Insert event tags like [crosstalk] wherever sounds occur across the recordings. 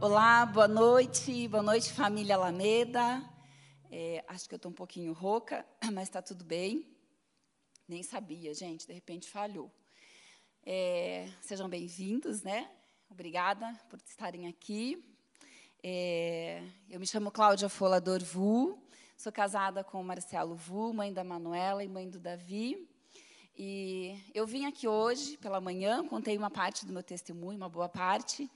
Olá, boa noite, boa noite, família Alameda. É, acho que eu estou um pouquinho rouca, [clears throat] mas está tudo bem. Nem sabia, gente, de repente falhou. É, sejam bem-vindos, né? Obrigada por estarem aqui. É, eu me chamo Cláudia Folador Vu, sou casada com o Marcelo Vu, mãe da Manuela e mãe do Davi. E eu vim aqui hoje pela manhã, contei uma parte do meu testemunho, uma boa parte,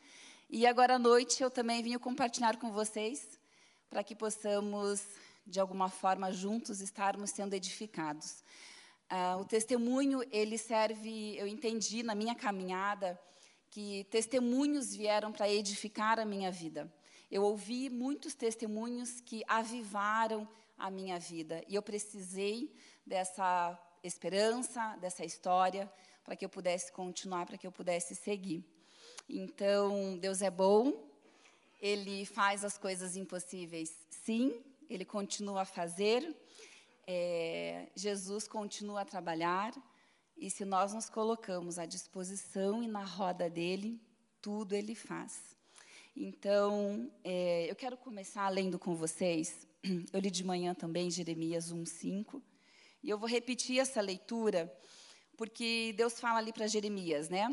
e agora à noite eu também vim compartilhar com vocês para que possamos, de alguma forma, juntos estarmos sendo edificados. Ah, o testemunho, ele serve, eu entendi na minha caminhada, que testemunhos vieram para edificar a minha vida. Eu ouvi muitos testemunhos que avivaram a minha vida. E eu precisei dessa esperança, dessa história, para que eu pudesse continuar, para que eu pudesse seguir. Então, Deus é bom, Ele faz as coisas impossíveis, sim, Ele continua a fazer, é, Jesus continua a trabalhar, e se nós nos colocamos à disposição e na roda dele, tudo Ele faz. Então, é, eu quero começar lendo com vocês, eu li de manhã também Jeremias 1,5, e eu vou repetir essa leitura, porque Deus fala ali para Jeremias, né?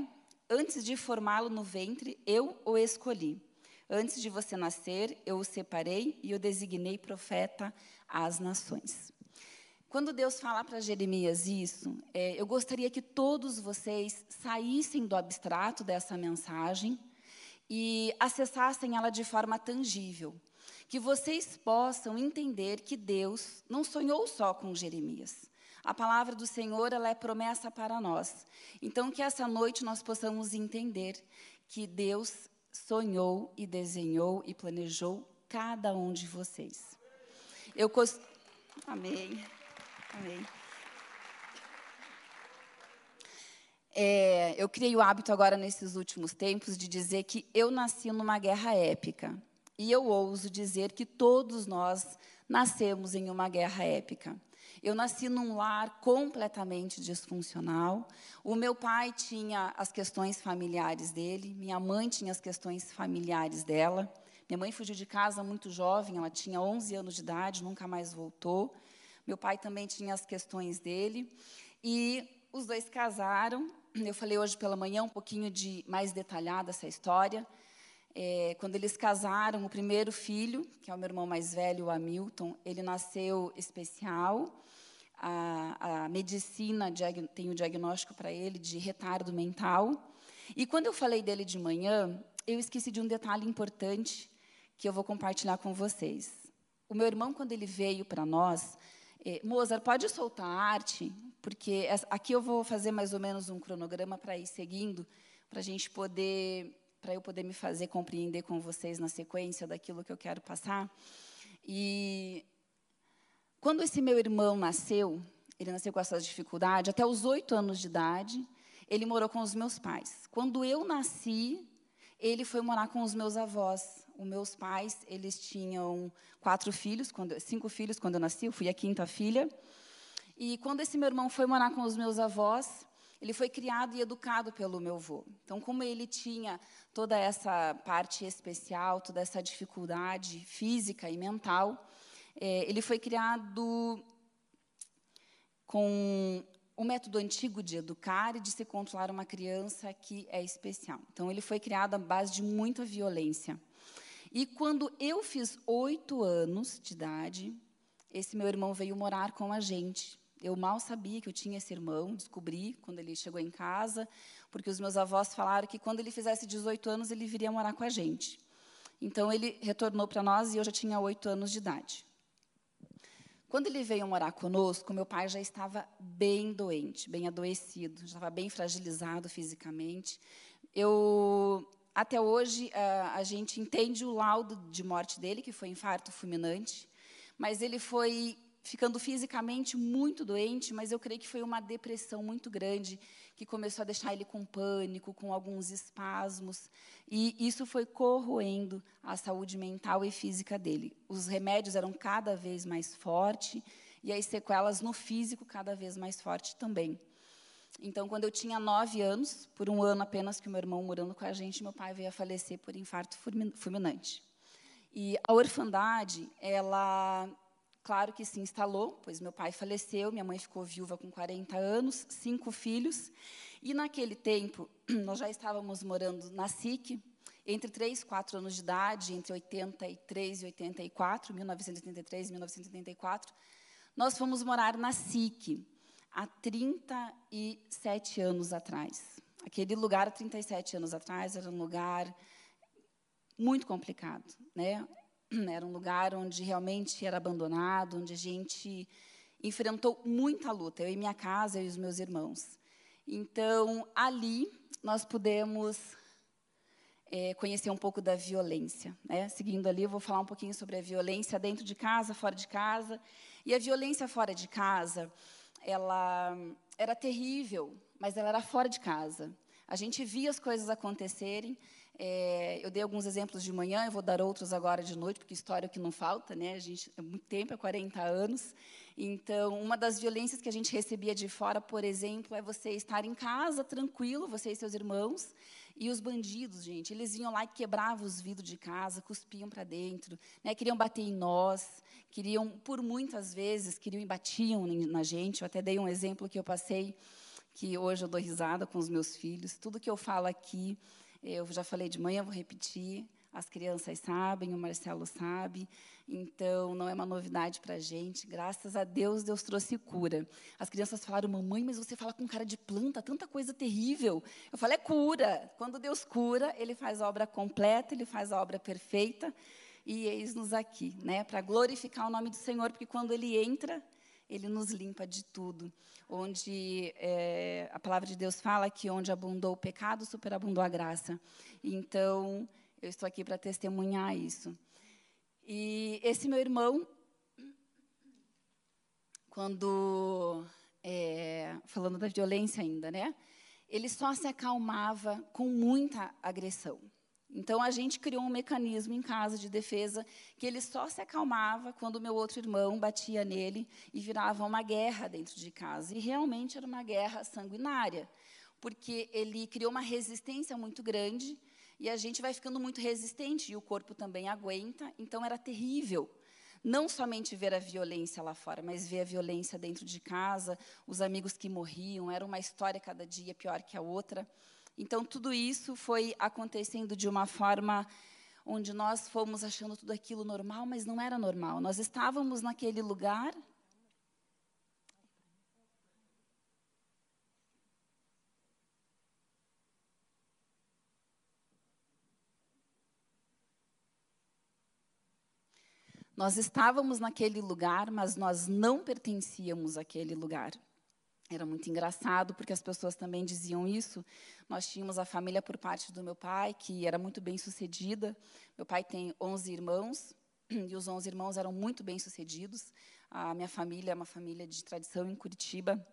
Antes de formá-lo no ventre, eu o escolhi. Antes de você nascer, eu o separei e o designei profeta às nações. Quando Deus fala para Jeremias isso, é, eu gostaria que todos vocês saíssem do abstrato dessa mensagem e acessassem ela de forma tangível. Que vocês possam entender que Deus não sonhou só com Jeremias. A palavra do Senhor, ela é promessa para nós. Então, que essa noite nós possamos entender que Deus sonhou e desenhou e planejou cada um de vocês. Eu cost... Amém. Amém. É, eu criei o hábito agora nesses últimos tempos de dizer que eu nasci numa guerra épica. E eu ouso dizer que todos nós nascemos em uma guerra épica. Eu nasci num lar completamente disfuncional. O meu pai tinha as questões familiares dele, minha mãe tinha as questões familiares dela. Minha mãe fugiu de casa muito jovem, ela tinha 11 anos de idade, nunca mais voltou. Meu pai também tinha as questões dele. E os dois casaram. Eu falei hoje pela manhã um pouquinho de mais detalhada essa história. É, quando eles casaram, o primeiro filho, que é o meu irmão mais velho, o Hamilton, ele nasceu especial a, a medicina tem o diagnóstico para ele de retardo mental. E quando eu falei dele de manhã, eu esqueci de um detalhe importante que eu vou compartilhar com vocês. O meu irmão, quando ele veio para nós, eh, Mozart, pode soltar a arte? Porque aqui eu vou fazer mais ou menos um cronograma para ir seguindo, para a gente poder, para eu poder me fazer compreender com vocês na sequência daquilo que eu quero passar. E quando esse meu irmão nasceu, ele nasceu com essa dificuldade, até os oito anos de idade, ele morou com os meus pais. Quando eu nasci, ele foi morar com os meus avós. Os meus pais, eles tinham quatro filhos, quando, cinco filhos quando eu nasci, eu fui a quinta filha. E quando esse meu irmão foi morar com os meus avós, ele foi criado e educado pelo meu avô. Então, como ele tinha toda essa parte especial, toda essa dificuldade física e mental, é, ele foi criado com o método antigo de educar e de se controlar uma criança que é especial. Então, ele foi criado à base de muita violência. E quando eu fiz oito anos de idade, esse meu irmão veio morar com a gente. Eu mal sabia que eu tinha esse irmão, descobri quando ele chegou em casa, porque os meus avós falaram que quando ele fizesse 18 anos, ele viria morar com a gente. Então, ele retornou para nós e eu já tinha oito anos de idade. Quando ele veio morar conosco, meu pai já estava bem doente, bem adoecido, já estava bem fragilizado fisicamente. Eu, até hoje, a, a gente entende o laudo de morte dele, que foi infarto fulminante, mas ele foi ficando fisicamente muito doente, mas eu creio que foi uma depressão muito grande que começou a deixar ele com pânico, com alguns espasmos, e isso foi corroendo a saúde mental e física dele. Os remédios eram cada vez mais fortes e as sequelas no físico cada vez mais fortes também. Então, quando eu tinha nove anos, por um ano apenas que meu irmão morando com a gente, meu pai veio a falecer por infarto fulminante. E a orfandade, ela, claro que se instalou, pois meu pai faleceu, minha mãe ficou viúva com 40 anos, cinco filhos. E naquele tempo, [clears throat] nós já estávamos morando na SIC, entre 3 e 4 anos de idade, entre 83 e 84, 1983 e 1984, nós fomos morar na SIC, há 37 anos atrás. Aquele lugar, há 37 anos atrás, era um lugar muito complicado. Né? [clears throat] Era um lugar onde realmente era abandonado, onde a gente enfrentou muita luta, eu e minha casa, eu e os meus irmãos. Então, ali, nós pudemos é, conhecer um pouco da violência. Né? Seguindo ali, eu vou falar um pouquinho sobre a violência dentro de casa, fora de casa. E a violência fora de casa, ela era terrível, mas ela era fora de casa. A gente via as coisas acontecerem. É, eu dei alguns exemplos de manhã, eu vou dar outros agora de noite, porque história é que não falta, né? A gente é muito tempo, é 40 anos. Então, uma das violências que a gente recebia de fora, por exemplo, é você estar em casa tranquilo, você e seus irmãos, e os bandidos, gente, eles vinham lá e quebravam os vidros de casa, cuspiam para dentro, né, queriam bater em nós, queriam, por muitas vezes, queriam e batiam na gente. Eu até dei um exemplo que eu passei, que hoje eu dou risada com os meus filhos. Tudo que eu falo aqui, eu já falei de manhã, vou repetir. As crianças sabem, o Marcelo sabe. Então, não é uma novidade para a gente. Graças a Deus, Deus trouxe cura. As crianças falaram, mamãe, mas você fala com cara de planta, tanta coisa terrível. Eu falo, é cura. Quando Deus cura, Ele faz a obra completa, Ele faz a obra perfeita. E eis-nos aqui, né, para glorificar o nome do Senhor, porque quando Ele entra, Ele nos limpa de tudo. Onde é, a palavra de Deus fala que onde abundou o pecado, superabundou a graça. Então, eu estou aqui para testemunhar isso. E esse meu irmão, quando é, falando da violência ainda, né? Ele só se acalmava com muita agressão. Então a gente criou um mecanismo em casa de defesa que ele só se acalmava quando o meu outro irmão batia nele e virava uma guerra dentro de casa. E realmente era uma guerra sanguinária, porque ele criou uma resistência muito grande e a gente vai ficando muito resistente e o corpo também aguenta. Então era terrível. Não somente ver a violência lá fora, mas ver a violência dentro de casa, os amigos que morriam, era uma história cada dia pior que a outra. Então tudo isso foi acontecendo de uma forma onde nós fomos achando tudo aquilo normal, mas não era normal. Nós estávamos naquele lugar Nós estávamos naquele lugar, mas nós não pertencíamos àquele lugar. Era muito engraçado, porque as pessoas também diziam isso. Nós tínhamos a família por parte do meu pai, que era muito bem sucedida. Meu pai tem 11 irmãos, [clears throat] e os 11 irmãos eram muito bem sucedidos. A minha família é uma família de tradição em Curitiba.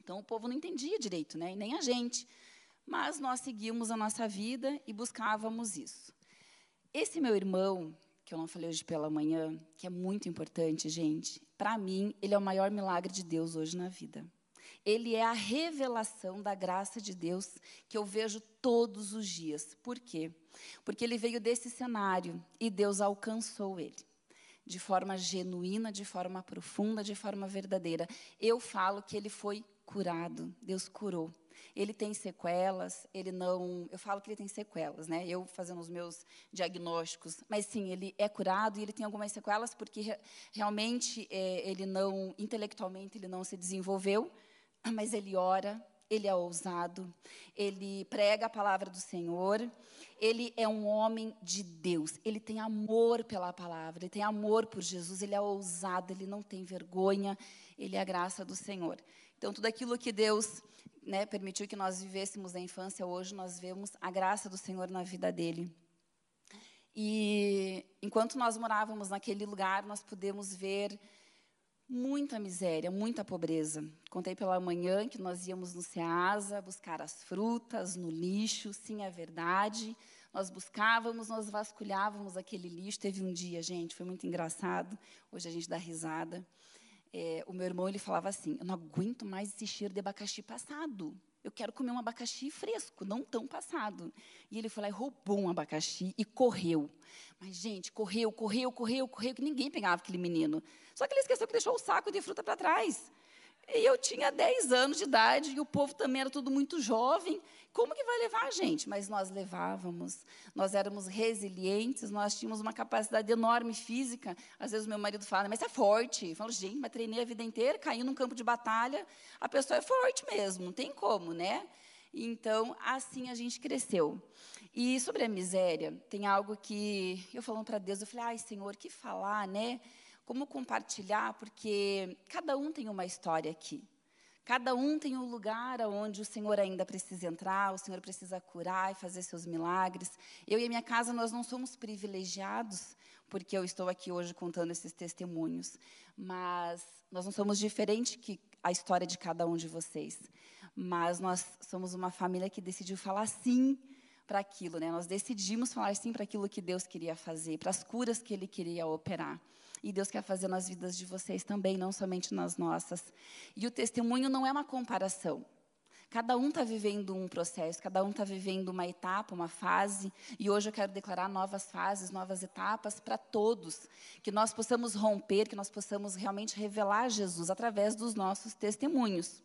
Então, o povo não entendia direito, né? nem a gente. Mas nós seguíamos a nossa vida e buscávamos isso. Esse meu irmão, que eu não falei hoje pela manhã, que é muito importante, gente. Para mim, ele é o maior milagre de Deus hoje na vida. Ele é a revelação da graça de Deus que eu vejo todos os dias. Por quê? Porque ele veio desse cenário e Deus alcançou ele de forma genuína, de forma profunda, de forma verdadeira. Eu falo que ele foi curado, Deus curou ele tem sequelas, ele não. Eu falo que ele tem sequelas, né? Eu fazendo os meus diagnósticos, mas sim, ele é curado e ele tem algumas sequelas porque realmente é, ele não, intelectualmente, ele não se desenvolveu, mas ele ora, ele é ousado, ele prega a palavra do Senhor, ele é um homem de Deus, ele tem amor pela palavra, ele tem amor por Jesus, ele é ousado, ele não tem vergonha, ele é a graça do Senhor. Então, tudo aquilo que Deus né, permitiu que nós vivêssemos a infância, hoje nós vemos a graça do Senhor na vida dele. E enquanto nós morávamos naquele lugar, nós pudemos ver muita miséria, muita pobreza. Contei pela manhã que nós íamos no Ceasa buscar as frutas no lixo, sim, é verdade. Nós buscávamos, nós vasculhávamos aquele lixo. Teve um dia, gente, foi muito engraçado. Hoje a gente dá risada. é, o meu irmão ele falava assim: Eu não aguento mais esse cheiro de abacaxi passado. Eu quero comer um abacaxi fresco, não tão passado. E ele foi lá e roubou um abacaxi e correu. Mas, gente, correu, correu, correu, correu, que ninguém pegava aquele menino. Só que ele esqueceu que deixou o saco de fruta para trás. E eu tinha 10 anos de idade e o povo também era tudo muito jovem. Como que vai levar a gente? Mas nós levávamos, nós éramos resilientes, nós tínhamos uma capacidade enorme física. Às vezes meu marido fala, mas é forte. Eu falo, gente, mas treinei a vida inteira, caí num campo de batalha, a pessoa é forte mesmo, não tem como, né? Então, assim a gente cresceu. E sobre a miséria, tem algo que eu falando para Deus, eu falei, ai, Senhor, que falar, né? como compartilhar, porque cada um tem uma história aqui. Cada um tem um lugar onde o Senhor ainda precisa entrar, o Senhor precisa curar e fazer seus milagres. Eu e a minha casa, nós não somos privilegiados, porque eu estou aqui hoje contando esses testemunhos, mas nós não somos diferentes que a história de cada um de vocês. Mas nós somos uma família que decidiu falar sim para aquilo, né? Nós decidimos falar sim para aquilo que Deus queria fazer, para as curas que Ele queria operar. E Deus quer fazer nas vidas de vocês também, não somente nas nossas. E o testemunho não é uma comparação. Cada um está vivendo um processo, cada um está vivendo uma etapa, uma fase, e hoje eu quero declarar novas fases, novas etapas para todos, que nós possamos romper, que nós possamos realmente revelar Jesus através dos nossos testemunhos.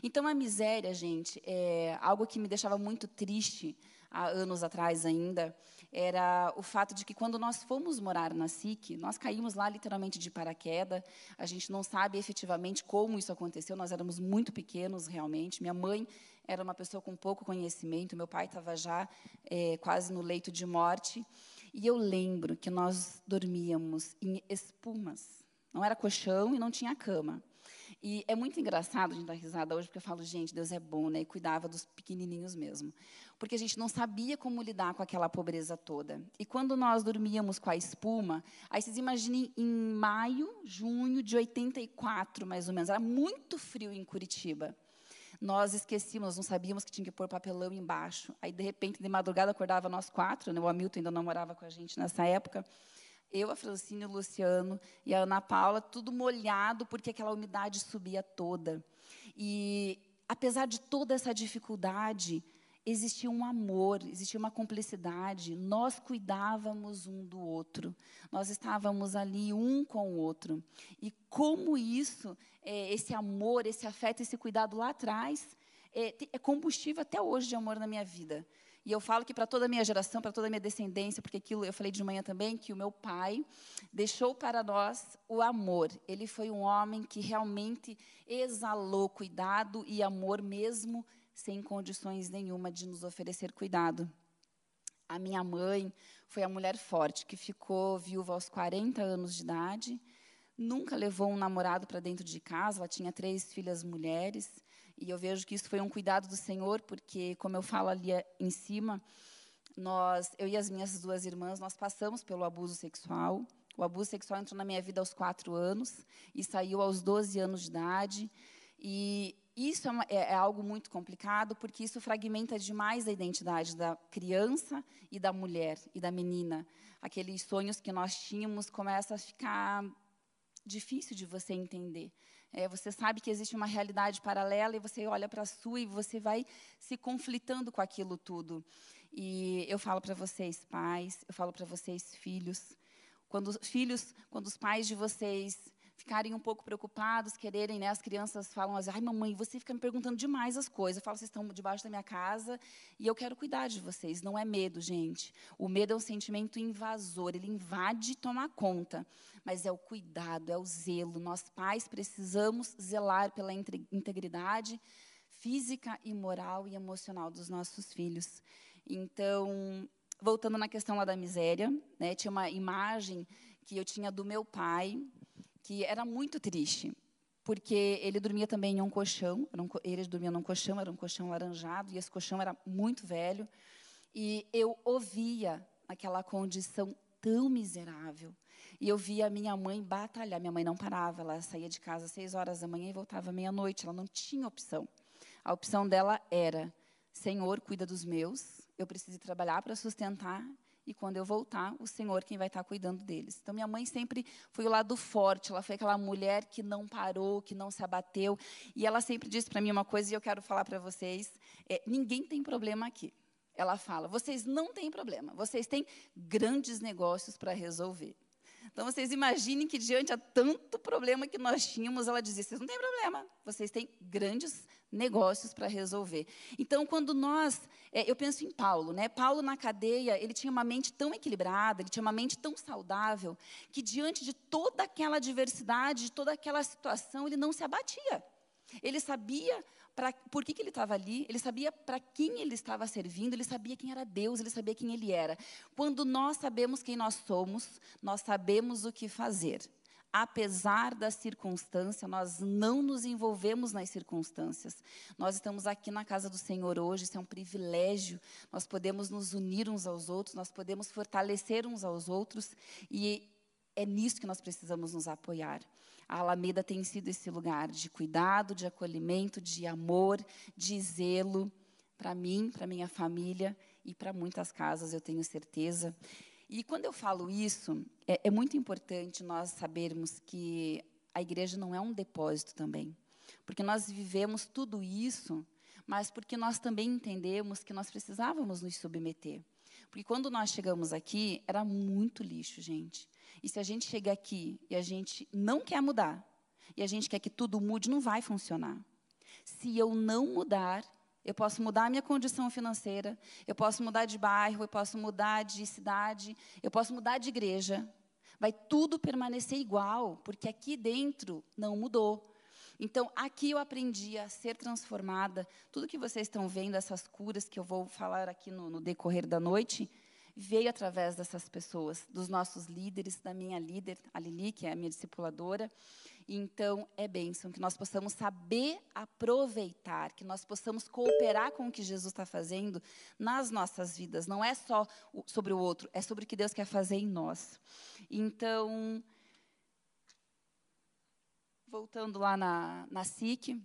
Então, a miséria, gente, é algo que me deixava muito triste há anos atrás ainda, era o fato de que quando nós fomos morar na SIC, nós caímos lá literalmente de paraquedas. A gente não sabe efetivamente como isso aconteceu, nós éramos muito pequenos realmente. Minha mãe era uma pessoa com pouco conhecimento, meu pai estava já é, quase no leito de morte. E eu lembro que nós dormíamos em espumas. Não era colchão e não tinha cama. E é muito engraçado a gente dar risada hoje, porque eu falo, gente, Deus é bom, né? E cuidava dos pequenininhos mesmo. Porque a gente não sabia como lidar com aquela pobreza toda. E quando nós dormíamos com a espuma, aí vocês imaginem em maio, junho de 84, mais ou menos, era muito frio em Curitiba. Nós esquecíamos, não sabíamos que tinha que pôr papelão embaixo. Aí, de repente, de madrugada, acordava nós quatro, né? o Hamilton ainda não morava com a gente nessa época. Eu, a Francine, o Luciano e a Ana Paula, tudo molhado, porque aquela umidade subia toda. E, apesar de toda essa dificuldade, existia um amor, existia uma cumplicidade. Nós cuidávamos um do outro. Nós estávamos ali um com o outro. E como isso, é, esse amor, esse afeto, esse cuidado lá atrás, é, é combustível até hoje de amor na minha vida. E eu falo que para toda a minha geração, para toda a minha descendência, porque aquilo eu falei de manhã também, que o meu pai deixou para nós o amor. Ele foi um homem que realmente exalou cuidado e amor mesmo sem condições nenhuma de nos oferecer cuidado. A minha mãe foi a mulher forte que ficou viúva aos 40 anos de idade, nunca levou um namorado para dentro de casa, ela tinha três filhas mulheres, e eu vejo que isso foi um cuidado do Senhor, porque, como eu falo ali em cima, nós, eu e as minhas duas irmãs, nós passamos pelo abuso sexual. O abuso sexual entrou na minha vida aos quatro anos e saiu aos 12 anos de idade. E isso é, uma, é, é, algo muito complicado, porque isso fragmenta demais a identidade da criança e da mulher e da menina. Aqueles sonhos que nós tínhamos começam a ficar difícil de você entender. É, você sabe que existe uma realidade paralela e você olha para a sua e você vai se conflitando com aquilo tudo. E eu falo para vocês, pais, eu falo para vocês, filhos, quando filhos, quando os pais de vocês ficarem um pouco preocupados, quererem, né, as crianças falam assim, ai mamãe, você fica me perguntando demais as coisas. Eu falo, vocês estão debaixo da minha casa e eu quero cuidar de vocês. Não é medo, gente. O medo é um sentimento invasor, ele invade e toma conta. Mas é o cuidado, é o zelo. Nós pais precisamos zelar pela integridade física e moral e emocional dos nossos filhos. Então, voltando na questão lá da miséria, né, tinha uma imagem que eu tinha do meu pai, que era muito triste, porque ele dormia também em um colchão, um, ele dormia num colchão, era um colchão laranjado, e esse colchão era muito velho, e eu ouvia aquela condição tão miserável. E eu via a minha mãe batalhar. Minha mãe não parava, ela saía de casa às seis horas da manhã e voltava meia-noite. Ela não tinha opção. A opção dela era: Senhor, cuida dos meus, eu preciso trabalhar para sustentar e quando eu voltar, o Senhor quem vai estar cuidando deles. Então, minha mãe sempre foi o lado forte, ela foi aquela mulher que não parou, que não se abateu, e ela sempre disse para mim uma coisa, e eu quero falar para vocês: é, ninguém tem problema aqui. Ela fala: vocês não têm problema, vocês têm grandes negócios para resolver. Então, vocês imaginem que, diante a tanto problema que nós tínhamos, ela dizia: vocês não têm problema, vocês têm grandes negócios para resolver. Então, quando nós, é, eu penso em Paulo, né? Paulo na cadeia, ele tinha uma mente tão equilibrada, ele tinha uma mente tão saudável, que diante de toda aquela adversidade, de toda aquela situação, ele não se abatia. Ele sabia pra, por que, que ele estava ali, ele sabia para quem ele estava servindo, ele sabia quem era Deus, ele sabia quem ele era. Quando nós sabemos quem nós somos, nós sabemos o que fazer. Apesar da circunstância, nós não nos envolvemos nas circunstâncias. Nós estamos aqui na casa do Senhor hoje, isso é um privilégio. Nós podemos nos unir uns aos outros, nós podemos fortalecer uns aos outros, e é nisso que nós precisamos nos apoiar. A Alameda tem sido esse lugar de cuidado, de acolhimento, de amor, de zelo para mim, para minha família e para muitas casas, eu tenho certeza. E quando eu falo isso, é, é muito importante nós sabermos que a igreja não é um depósito também. Porque nós vivemos tudo isso, mas porque nós também entendemos que nós precisávamos nos submeter. Porque quando nós chegamos aqui, era muito lixo, gente. E se a gente chega aqui e a gente não quer mudar, e a gente quer que tudo mude, não vai funcionar. Se eu não mudar, eu posso mudar a minha condição financeira, eu posso mudar de bairro, eu posso mudar de cidade, eu posso mudar de igreja. Vai tudo permanecer igual, porque aqui dentro não mudou. Então, aqui eu aprendi a ser transformada. Tudo que vocês estão vendo, essas curas que eu vou falar aqui no, no decorrer da noite, veio através dessas pessoas, dos nossos líderes, da minha líder, a Lili, que é a minha discipuladora. Então, é bênção que nós possamos saber aproveitar, que nós possamos cooperar com o que Jesus está fazendo nas nossas vidas. Não é só sobre o outro, é sobre o que Deus quer fazer em nós. Então, voltando lá na, na SIC,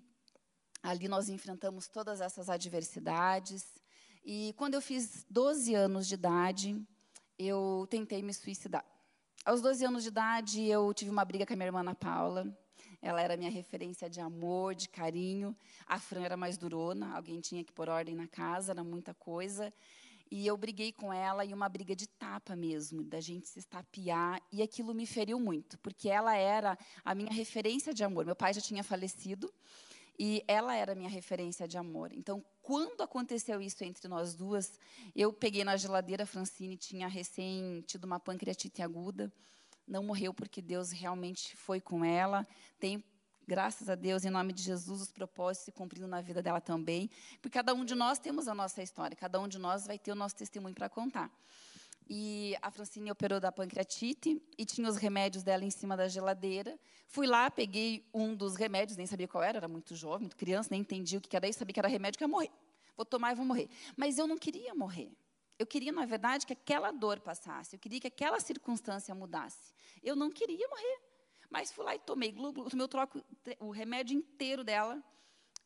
ali nós enfrentamos todas essas adversidades. E quando eu fiz 12 anos de idade, eu tentei me suicidar. Aos 12 anos de idade, eu tive uma briga com a minha irmã Ana Paula. Ela era minha referência de amor, de carinho. A Fran era mais durona, alguém tinha que pôr ordem na casa, era muita coisa. E eu briguei com ela e uma briga de tapa mesmo, da gente se estapear, e aquilo me feriu muito, porque ela era a minha referência de amor. Meu pai já tinha falecido, e ela era minha referência de amor. Então, quando aconteceu isso entre nós duas, eu peguei na geladeira, a Francine tinha recém tido uma pancreatite aguda, não morreu porque Deus realmente foi com ela. Tem, graças a Deus, em nome de Jesus, os propósitos se cumprindo na vida dela também. Porque cada um de nós temos a nossa história, cada um de nós vai ter o nosso testemunho para contar. E a Francine operou da pancreatite e tinha os remédios dela em cima da geladeira. Fui lá, peguei um dos remédios, nem sabia qual era, era muito jovem, muito criança, nem entendi o que era isso, sabia que era remédio que ia morrer. Vou tomar e vou morrer. Mas eu não queria morrer. Eu queria, na verdade, que aquela dor passasse. Eu queria que aquela circunstância mudasse. Eu não queria morrer. Mas fui lá e tomei, tomei o, troco, o remédio inteiro dela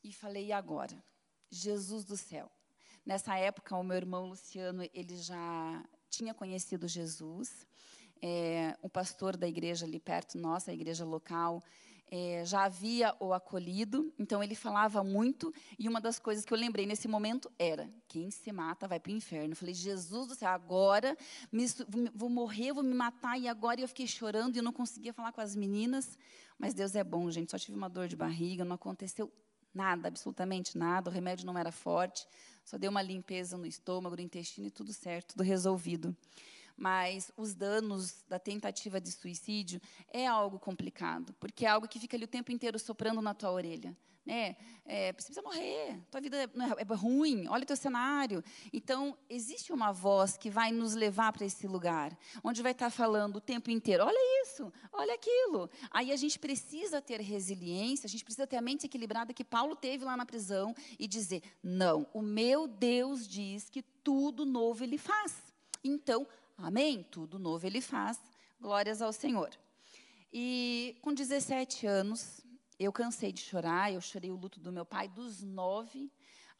e falei, e agora? Jesus do céu. Nessa época, o meu irmão Luciano, ele já tinha conhecido Jesus, é, o pastor da igreja ali perto, nossa igreja local, é, já havia o acolhido, então ele falava muito, e uma das coisas que eu lembrei nesse momento era: quem se mata vai para o inferno. Eu falei, Jesus do céu, agora me, vou morrer, vou me matar, e agora eu fiquei chorando e eu não conseguia falar com as meninas, mas Deus é bom, gente, só tive uma dor de barriga, não aconteceu nada, absolutamente nada, o remédio não era forte, só deu uma limpeza no estômago, no intestino e tudo certo, tudo resolvido. Mas os danos da tentativa de suicídio é algo complicado, porque é algo que fica ali o tempo inteiro soprando na tua orelha né? É, você precisa morrer, tua vida é, é, ruim, olha o teu cenário. Então, existe uma voz que vai nos levar para esse lugar, onde vai estar falando o tempo inteiro: olha isso, olha aquilo. Aí a gente precisa ter resiliência, a gente precisa ter a mente equilibrada que Paulo teve lá na prisão e dizer: não, o meu Deus diz que tudo novo ele faz. Então, amém, tudo novo ele faz, glórias ao Senhor. E com 17 anos, eu cansei de chorar, eu chorei o luto do meu pai dos nove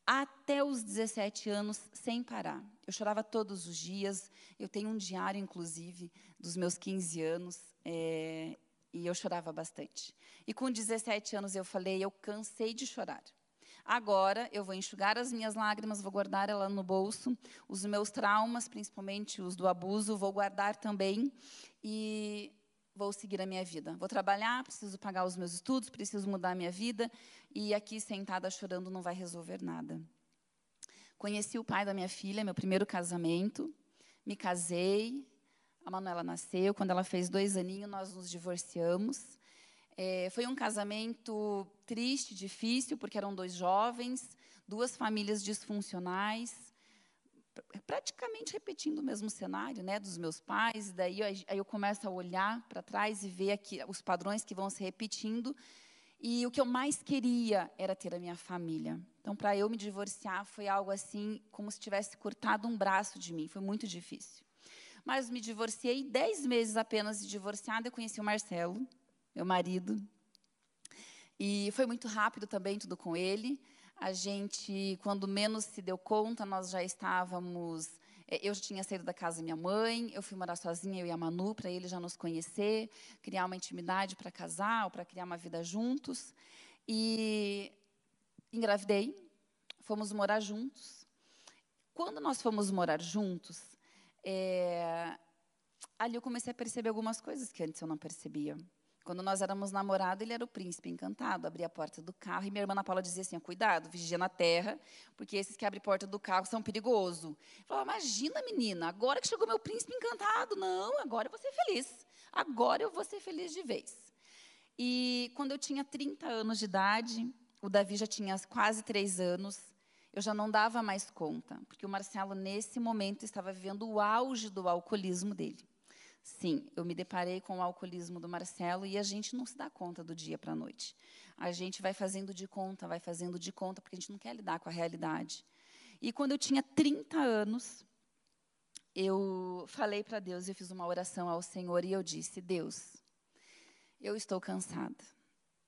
até os 17 anos, sem parar. Eu chorava todos os dias. Eu tenho um diário, inclusive, dos meus 15 anos, é, e eu chorava bastante. E com 17 anos eu falei: eu cansei de chorar. Agora eu vou enxugar as minhas lágrimas, vou guardar ela no bolso. Os meus traumas, principalmente os do abuso, vou guardar também e vou seguir a minha vida. Vou trabalhar, preciso pagar os meus estudos, preciso mudar a minha vida e aqui sentada chorando não vai resolver nada. Conheci o pai da minha filha, meu primeiro casamento, me casei, a Manuela nasceu, quando ela fez dois aninhos nós nos divorciamos. É, foi um casamento triste, difícil, porque eram dois jovens, duas famílias disfuncionais, praticamente repetindo o mesmo cenário, né, dos meus pais. Daí aí eu começo a olhar para trás e ver aqui os padrões que vão se repetindo. E o que eu mais queria era ter a minha família. Então, para eu me divorciar foi algo assim, como se tivesse cortado um braço de mim. Foi muito difícil. Mas me divorciei dez meses apenas de divorciada. Eu conheci o Marcelo meu marido. E foi muito rápido também tudo com ele. A gente, quando menos se deu conta, nós já estávamos. Eh, eu já tinha saído da casa da minha mãe, eu fui morar sozinha, eu e a Manu, para ele já nos conhecer, criar uma intimidade para casar, ou para criar uma vida juntos. E engravidei, fomos morar juntos. Quando nós fomos morar juntos, é, ali eu comecei a perceber algumas coisas que antes eu não percebia. Quando nós éramos namorados, ele era o príncipe encantado, abria a porta do carro e minha irmã Ana Paula dizia assim: cuidado, vigia na terra, porque esses que abrem porta do carro são perigosos. Eu falava: imagina, menina, agora que chegou meu príncipe encantado. Não, agora eu vou ser feliz. Agora eu vou ser feliz de vez. E quando eu tinha 30 anos de idade, o Davi já tinha quase três anos, eu já não dava mais conta, porque o Marcelo, nesse momento, estava vivendo o auge do alcoolismo dele. Sim, eu me deparei com o alcoolismo do Marcelo e a gente não se dá conta do dia para a noite. A gente vai fazendo de conta, vai fazendo de conta, porque a gente não quer lidar com a realidade. E quando eu tinha 30 anos, eu falei para Deus, eu fiz uma oração ao Senhor e eu disse: Deus, eu estou cansada,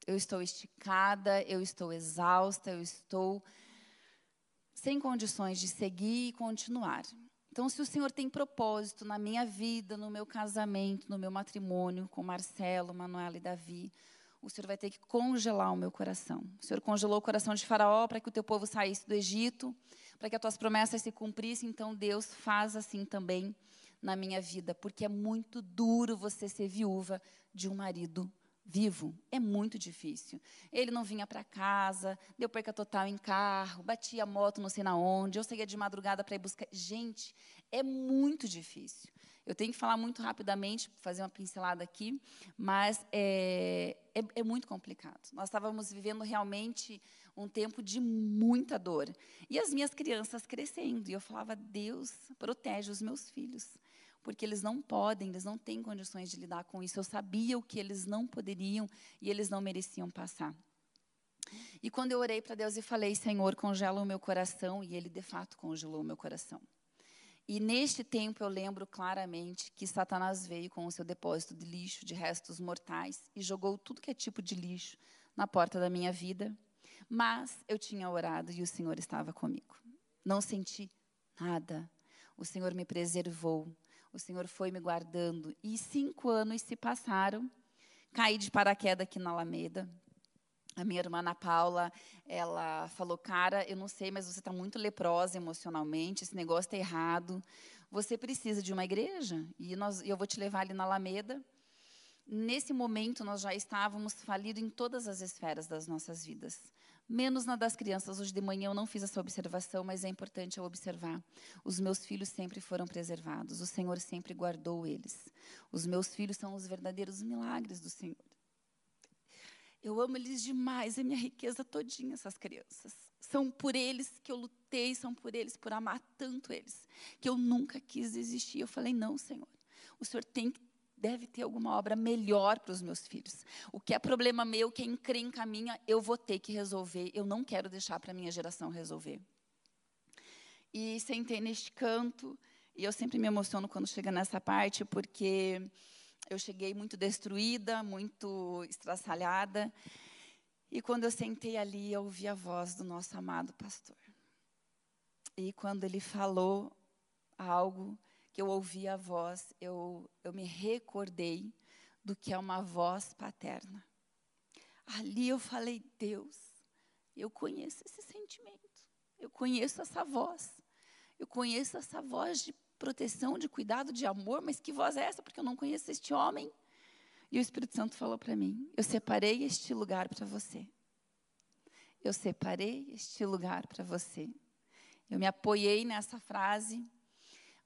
eu estou esticada, eu estou exausta, eu estou sem condições de seguir e continuar. Então, se o Senhor tem propósito na minha vida, no meu casamento, no meu matrimônio com Marcelo, Manuela e Davi, o Senhor vai ter que congelar o meu coração. O Senhor congelou o coração de Faraó para que o teu povo saísse do Egito, para que as tuas promessas se cumprissem. Então, Deus faz assim também na minha vida, porque é muito duro você ser viúva de um marido vivo. É muito difícil. Ele não vinha para casa, deu perca total em carro, batia moto não sei na onde, eu saía de madrugada para ir buscar. Gente, é muito difícil. Eu tenho que falar muito rapidamente, fazer uma pincelada aqui, mas é, é, é muito complicado. Nós estávamos vivendo realmente um tempo de muita dor. E as minhas crianças crescendo. E eu falava, Deus, protege os meus filhos porque eles não podem, eles não têm condições de lidar com isso. Eu sabia o que eles não poderiam e eles não mereciam passar. E quando eu orei para Deus e falei, Senhor, congela o meu coração, e Ele de fato congelou o meu coração. E neste tempo eu lembro claramente que Satanás veio com o seu depósito de lixo, de restos mortais, e jogou tudo que é tipo de lixo na porta da minha vida. Mas eu tinha orado e o Senhor estava comigo. Não senti nada. O Senhor me preservou o Senhor foi me guardando. E cinco anos se passaram. Caí de paraquedas aqui na Alameda. A minha irmã Ana Paula, ela falou, cara, eu não sei, mas você está muito leprosa emocionalmente, esse negócio está errado. Você precisa de uma igreja e nós, eu vou te levar ali na Alameda. Nesse momento, nós já estávamos falidos em todas as esferas das nossas vidas menos na das crianças. Hoje de manhã eu não fiz essa observação, mas é importante eu observar. Os meus filhos sempre foram preservados, o Senhor sempre guardou eles. Os meus filhos são os verdadeiros milagres do Senhor. Eu amo eles demais, é minha riqueza todinha essas crianças. São por eles que eu lutei, são por eles, por amar tanto eles, que eu nunca quis desistir. Eu falei: "Não, Senhor. O Senhor tem que deve ter alguma obra melhor para os meus filhos. O que é problema meu, que é encrenca minha, eu vou ter que resolver. Eu não quero deixar para a minha geração resolver. E sentei neste canto, e eu sempre me emociono quando chega nessa parte, porque eu cheguei muito destruída, muito estraçalhada. E quando eu sentei ali, eu ouvi a voz do nosso amado pastor. e quando ele falou algo que eu ouvi a voz, eu, eu me recordei do que é uma voz paterna. Ali eu falei, Deus, eu conheço esse sentimento, eu conheço essa voz, eu conheço essa voz de proteção, de cuidado, de amor, mas que voz é essa? Porque eu não conheço este homem. E o Espírito Santo falou para mim: Eu separei este lugar para você. Eu separei este lugar para você. Eu me apoiei nessa frase.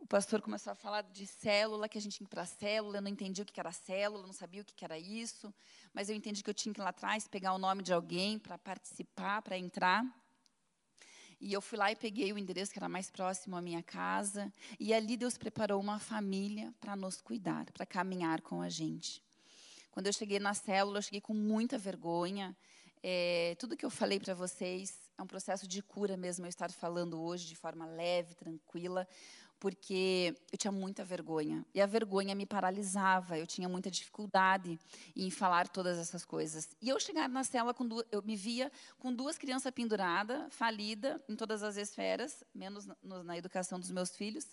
O pastor começou a falar de célula, que a gente tinha que ir para a célula. Eu não entendi o que era célula, não sabia o que era isso. Mas eu entendi que eu tinha que ir lá atrás pegar o nome de alguém para participar, para entrar. E eu fui lá e peguei o endereço que era mais próximo à minha casa. E ali Deus preparou uma família para nos cuidar, para caminhar com a gente. Quando eu cheguei na célula, eu cheguei com muita vergonha. É, tudo que eu falei para vocês é um processo de cura mesmo, eu estar falando hoje de forma leve, tranquila, porque eu tinha muita vergonha. E a vergonha me paralisava, eu tinha muita dificuldade em falar todas essas coisas. E eu chegar na cela, com duas, eu me via com duas crianças penduradas, falida em todas as esferas, menos no, na educação dos meus filhos.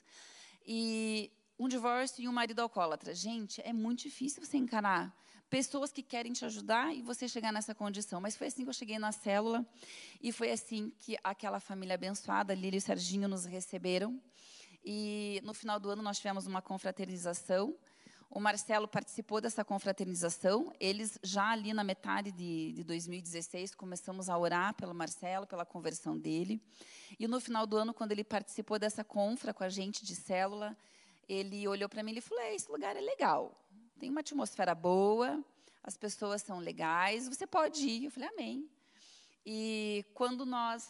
E um divórcio e um marido alcoólatra. Gente, é muito difícil você encarar pessoas que querem te ajudar e você chegar nessa condição. Mas foi assim que eu cheguei na célula e foi assim que aquela família abençoada, Lília e Serginho, nos receberam. E no final do ano nós tivemos uma confraternização. O Marcelo participou dessa confraternização. Eles, já ali na metade de, de 2016, começamos a orar pelo Marcelo, pela conversão dele. E no final do ano, quando ele participou dessa confra com a gente de célula, ele olhou para mim e falou: é, esse lugar é legal, tem uma atmosfera boa, as pessoas são legais, você pode ir. Eu falei: amém. E quando nós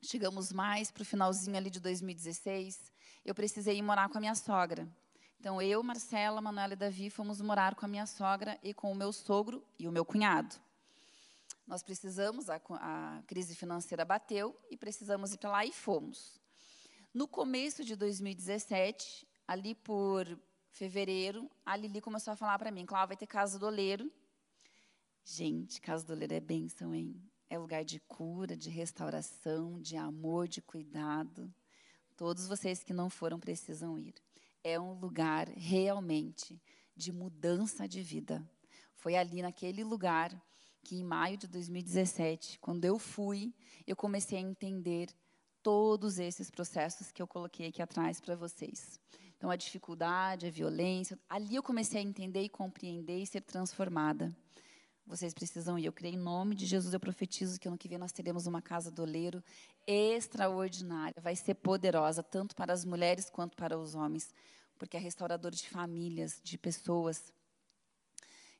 chegamos mais para o finalzinho ali de 2016, eu precisei ir morar com a minha sogra. Então, eu, Marcela, Manuela e Davi fomos morar com a minha sogra e com o meu sogro e o meu cunhado. Nós precisamos, a, a crise financeira bateu e precisamos ir para lá e fomos. No começo de 2017, ali por fevereiro, a Lili começou a falar para mim, Cláudia, vai ter casa do oleiro. Gente, casa do oleiro é bênção, hein? É lugar de cura, de restauração, de amor, de cuidado. Todos vocês que não foram precisam ir. É um lugar realmente de mudança de vida. Foi ali naquele lugar que em maio de 2017, quando eu fui, eu comecei a entender todos esses processos que eu coloquei aqui atrás para vocês. Então, a dificuldade, a violência, ali eu comecei a entender e compreender e ser transformada. Vocês precisam ir. Eu creio em nome de Jesus, eu profetizo que ano que vem nós teremos uma casa do oleiro extraordinária. Vai ser poderosa, tanto para as mulheres quanto para os homens, porque é restaurador de famílias, de pessoas.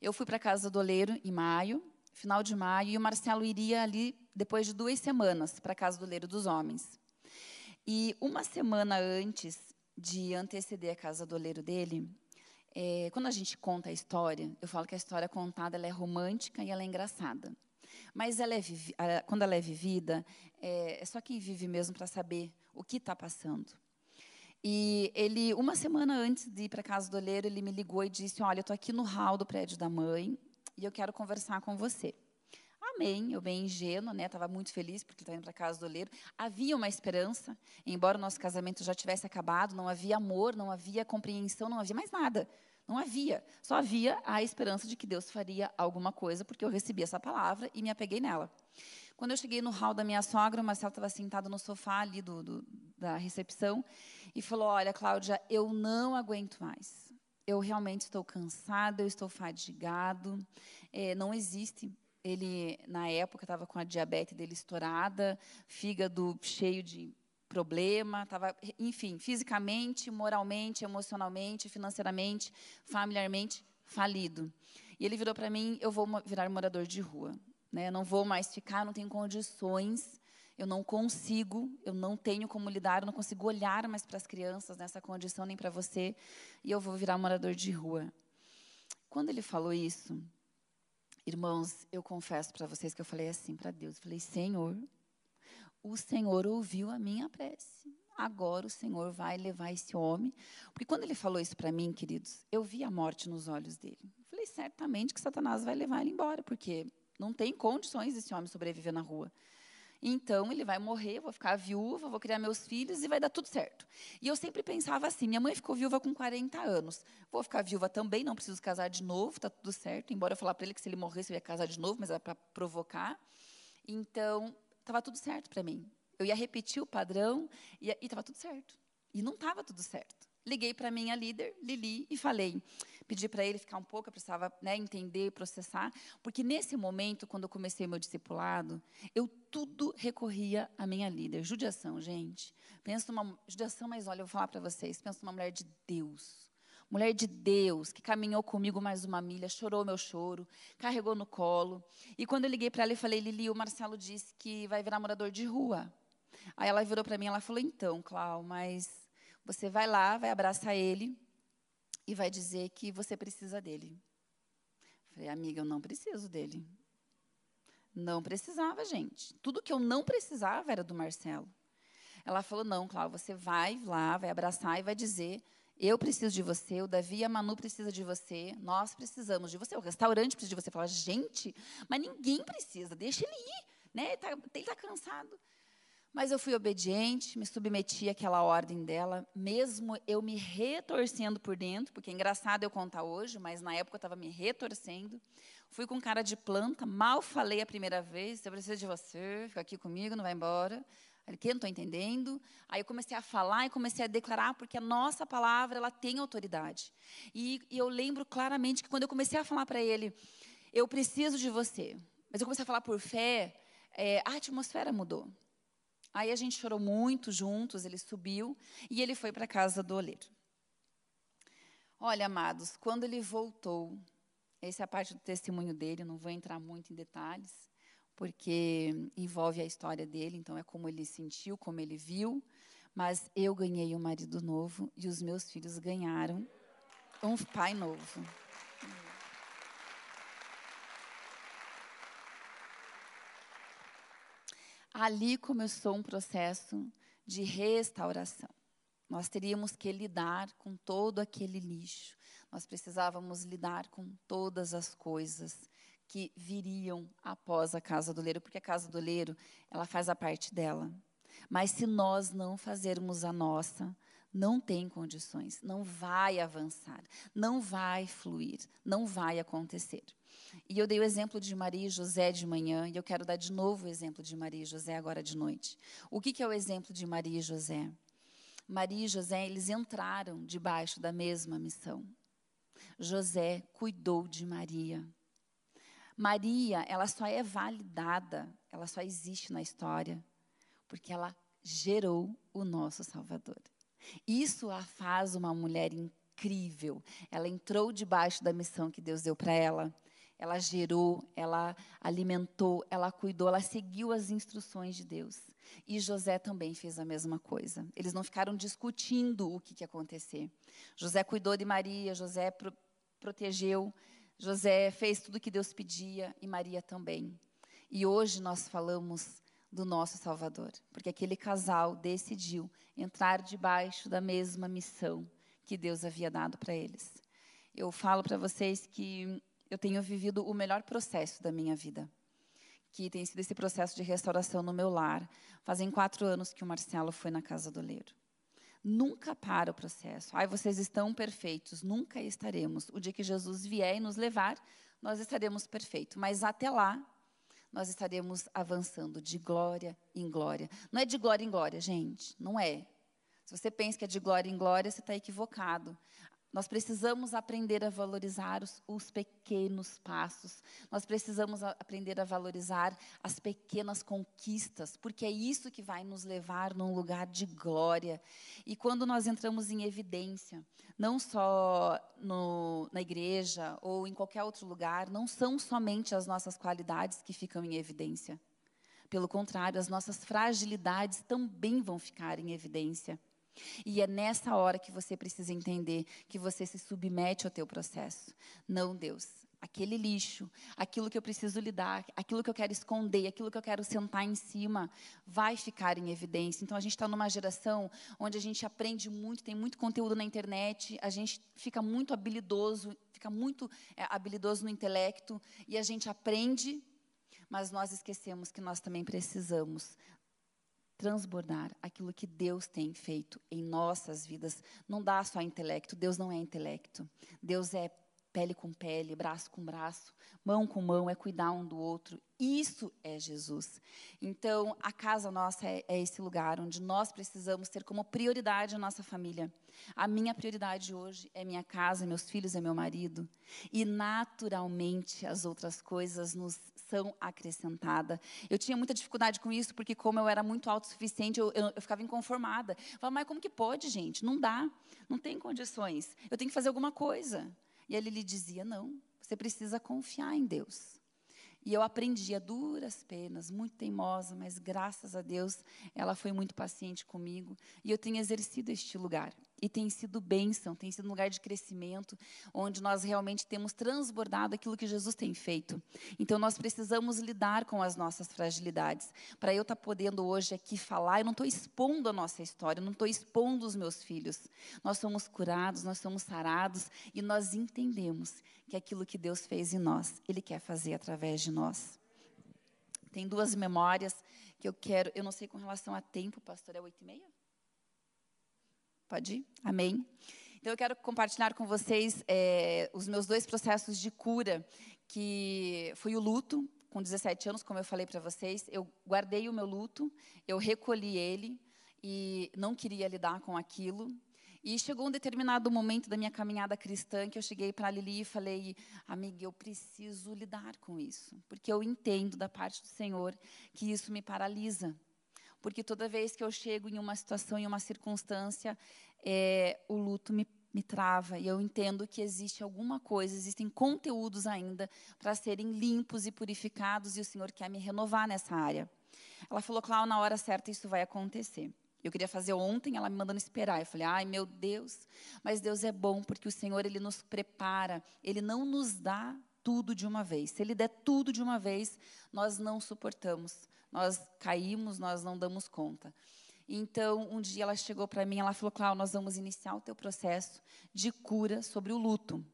Eu fui para a casa do oleiro em maio, final de maio, e o Marcelo iria ali depois de duas semanas para a casa do leiro dos homens. E uma semana antes de anteceder a casa do oleiro dele, é, quando a gente conta a história, eu falo que a história contada é romântica e ela é engraçada. Mas ela é, quando ela é vivida, é, é só quem vive mesmo para saber o que está passando. E ele, uma semana antes de ir para a casa do oleiro, ele me ligou e disse: Olha, eu estou aqui no hall do prédio da mãe e eu quero conversar com você. Amém, eu bem ingênua, né? Estava muito feliz porque estava indo para casa do oleiro. Havia uma esperança, embora o nosso casamento já tivesse acabado, não havia amor, não havia compreensão, não havia mais nada. Não havia. Só havia a esperança de que Deus faria alguma coisa, porque eu recebi essa palavra e me apeguei nela. Quando eu cheguei no hall da minha sogra, o Marcelo estava sentado no sofá ali do, do, da recepção e falou: Olha, Cláudia, eu não aguento mais. Eu realmente estou cansado, eu estou fadigado. É, não existe ele, na época, estava com a diabetes dele estourada, fígado cheio de problema, estava, enfim, fisicamente, moralmente, emocionalmente, financeiramente, familiarmente falido. E ele virou para mim: eu vou virar morador de rua, né? Eu não vou mais ficar, não tenho condições, eu não consigo, eu não tenho como lidar, eu não consigo olhar mais para as crianças nessa condição nem para você, e eu vou virar morador de rua. Quando ele falou isso, Irmãos, eu confesso para vocês que eu falei assim para Deus, eu falei: "Senhor, o Senhor ouviu a minha prece. Agora o Senhor vai levar esse homem". Porque quando ele falou isso para mim, queridos, eu vi a morte nos olhos dele. Eu falei: "Certamente que Satanás vai levar ele embora, porque não tem condições desse homem sobreviver na rua". Então, ele vai morrer, vou ficar viúva, vou criar meus filhos e vai dar tudo certo. E eu sempre pensava assim: minha mãe ficou viúva com 40 anos. Vou ficar viúva também, não preciso casar de novo, está tudo certo. Embora eu falar para ele que se ele morresse eu ia casar de novo, mas era para provocar. Então, estava tudo certo para mim. Eu ia repetir o padrão e estava tudo certo. E não estava tudo certo. Liguei para minha líder, Lili, e falei. Pedi para ele ficar um pouco, eu precisava né, entender, processar. Porque nesse momento, quando eu comecei meu discipulado, eu tudo recorria à minha líder. Judiação, gente. Penso numa. Judiação, mas olha, eu vou falar para vocês. Penso numa mulher de Deus. Mulher de Deus, que caminhou comigo mais uma milha, chorou meu choro, carregou no colo. E quando eu liguei para ela e falei, Lili, o Marcelo disse que vai virar morador de rua. Aí ela virou para mim e falou, então, Clau, mas você vai lá, vai abraçar ele e vai dizer que você precisa dele. Falei, amiga, eu não preciso dele. Não precisava, gente. Tudo que eu não precisava era do Marcelo. Ela falou: não, Cláudia, você vai lá, vai abraçar e vai dizer: eu preciso de você, o Davi e a Manu precisam de você, nós precisamos de você, o restaurante precisa de você. Fala, gente, mas ninguém precisa, deixa ele ir. Né? Ele está tá cansado. Mas eu fui obediente, me submeti àquela ordem dela, mesmo eu me retorcendo por dentro, porque é engraçado eu contar hoje, mas na época eu estava me retorcendo. Fui com cara de planta, mal falei a primeira vez, eu preciso de você, fica aqui comigo, não vai embora. Ele, que não estou entendendo. Aí eu comecei a falar e comecei a declarar, porque a nossa palavra ela tem autoridade. E, e eu lembro claramente que quando eu comecei a falar para ele, eu preciso de você, mas eu comecei a falar por fé, é, a atmosfera mudou. Aí a gente chorou muito juntos, ele subiu e ele foi para a casa do oleiro. Olha, amados, quando ele voltou, essa é a parte do testemunho dele, não vou entrar muito em detalhes, porque envolve a história dele, então é como ele sentiu, como ele viu. Mas eu ganhei um marido novo e os meus filhos ganharam um pai novo. Ali começou um processo de restauração. Nós teríamos que lidar com todo aquele lixo. Nós precisávamos lidar com todas as coisas que viriam após a casa do leiro, porque a casa do leiro, ela faz a parte dela. Mas se nós não fazermos a nossa, não tem condições, não vai avançar, não vai fluir, não vai acontecer. E eu dei o exemplo de Maria e José de manhã, e eu quero dar de novo o exemplo de Maria e José agora de noite. O que, que é o exemplo de Maria e José? Maria e José, eles entraram debaixo da mesma missão. José cuidou de Maria. Maria, ela só é validada, ela só existe na história, porque ela gerou o nosso Salvador. Isso a faz uma mulher incrível. Ela entrou debaixo da missão que Deus deu para ela. Ela gerou, ela alimentou, ela cuidou, ela seguiu as instruções de Deus. E José também fez a mesma coisa. Eles não ficaram discutindo o que, ia acontecer. José cuidou de Maria, José pro, protegeu, José fez tudo o que Deus pedia e Maria também. E hoje nós falamos do nosso Salvador, porque aquele casal decidiu entrar debaixo da mesma missão que Deus havia dado para eles. Eu falo para vocês que eu tenho vivido o melhor processo da minha vida, que tem sido esse processo de restauração no meu lar. Fazem quatro anos que o Marcelo foi na casa do leiro. Nunca para o processo. Ai, vocês estão perfeitos. Nunca estaremos. O dia que Jesus vier e nos levar, nós estaremos perfeitos. Mas até lá, nós estaremos avançando de glória em glória. Não é de glória em glória, gente. Não é. Se você pensa que é de glória em glória, você está equivocado. Nós precisamos aprender a valorizar os, os, pequenos passos. Nós precisamos a, aprender a valorizar as pequenas conquistas, porque é isso que vai nos levar num lugar de glória. E quando nós entramos em evidência, não só no, na igreja ou em qualquer outro lugar, não são somente as nossas qualidades que ficam em evidência. Pelo contrário, as nossas fragilidades também vão ficar em evidência. E é nessa hora que você precisa entender que você se submete ao teu processo. Não, Deus, aquele lixo, aquilo que eu preciso lidar, aquilo que eu quero esconder, aquilo que eu quero sentar em cima, vai ficar em evidência. Então a gente está numa geração onde a gente aprende muito, tem muito conteúdo na internet, a gente fica muito habilidoso, fica muito é, habilidoso no intelecto e a gente aprende mas nós esquecemos que nós também precisamos transbordar aquilo que Deus tem feito em nossas vidas. Não dá só intelecto, Deus não é intelecto. Deus é pele com pele, braço com braço, mão com mão, é cuidar um do outro. Isso é Jesus. Então, a casa nossa é, é, esse lugar onde nós precisamos ter como prioridade a nossa família. A minha prioridade hoje é minha casa, meus filhos, é meu marido. E, naturalmente, as outras coisas nos são acrescentadas. Eu tinha muita dificuldade com isso, porque, como eu era muito autossuficiente, eu, eu, eu ficava inconformada. Eu falava, mas como que pode, gente? Não dá, não tem condições. Eu tenho que fazer alguma coisa. E ele lhe dizia: Não, você precisa confiar em Deus. E eu aprendi a duras penas, muito teimosa, mas graças a Deus ela foi muito paciente comigo. E eu tenho exercido este lugar e tem sido bênção, tem sido um lugar de crescimento, onde nós realmente temos transbordado aquilo que Jesus tem feito. Então, nós precisamos lidar com as nossas fragilidades. Para eu estar tá podendo hoje aqui falar, eu não estou expondo a nossa história, eu não estou expondo os meus filhos. Nós somos curados, nós somos sarados e nós entendemos que aquilo que Deus fez em nós, Ele quer fazer através de nós. Tem duas memórias que eu quero, eu não sei com relação a tempo, pastor, é oito e meia? Pode ir? Amém. Então, eu quero compartilhar com vocês é, os meus dois processos de cura, que foi o luto, com 17 anos, como eu falei para vocês. Eu guardei o meu luto, eu recolhi ele e não queria lidar com aquilo. E chegou um determinado momento da minha caminhada cristã que eu cheguei para a Lili e falei, amiga, eu preciso lidar com isso, porque eu entendo da parte do Senhor que isso me paralisa porque toda vez que eu chego em uma situação, em uma circunstância, é, o luto me, me trava e eu entendo que existe alguma coisa, existem conteúdos ainda para serem limpos e purificados e o Senhor quer me renovar nessa área. Ela falou, Cláudia, na hora certa isso vai acontecer. Eu queria fazer ontem, ela me mandando esperar. Eu falei, ai meu Deus, mas Deus é bom porque o Senhor ele nos prepara, ele não nos dá tudo de uma vez. Se ele der tudo de uma vez, nós não suportamos nós caímos, nós não damos conta. Então, um dia ela chegou para mim, ela falou: "Cláudia, nós vamos iniciar o teu processo de cura sobre o luto".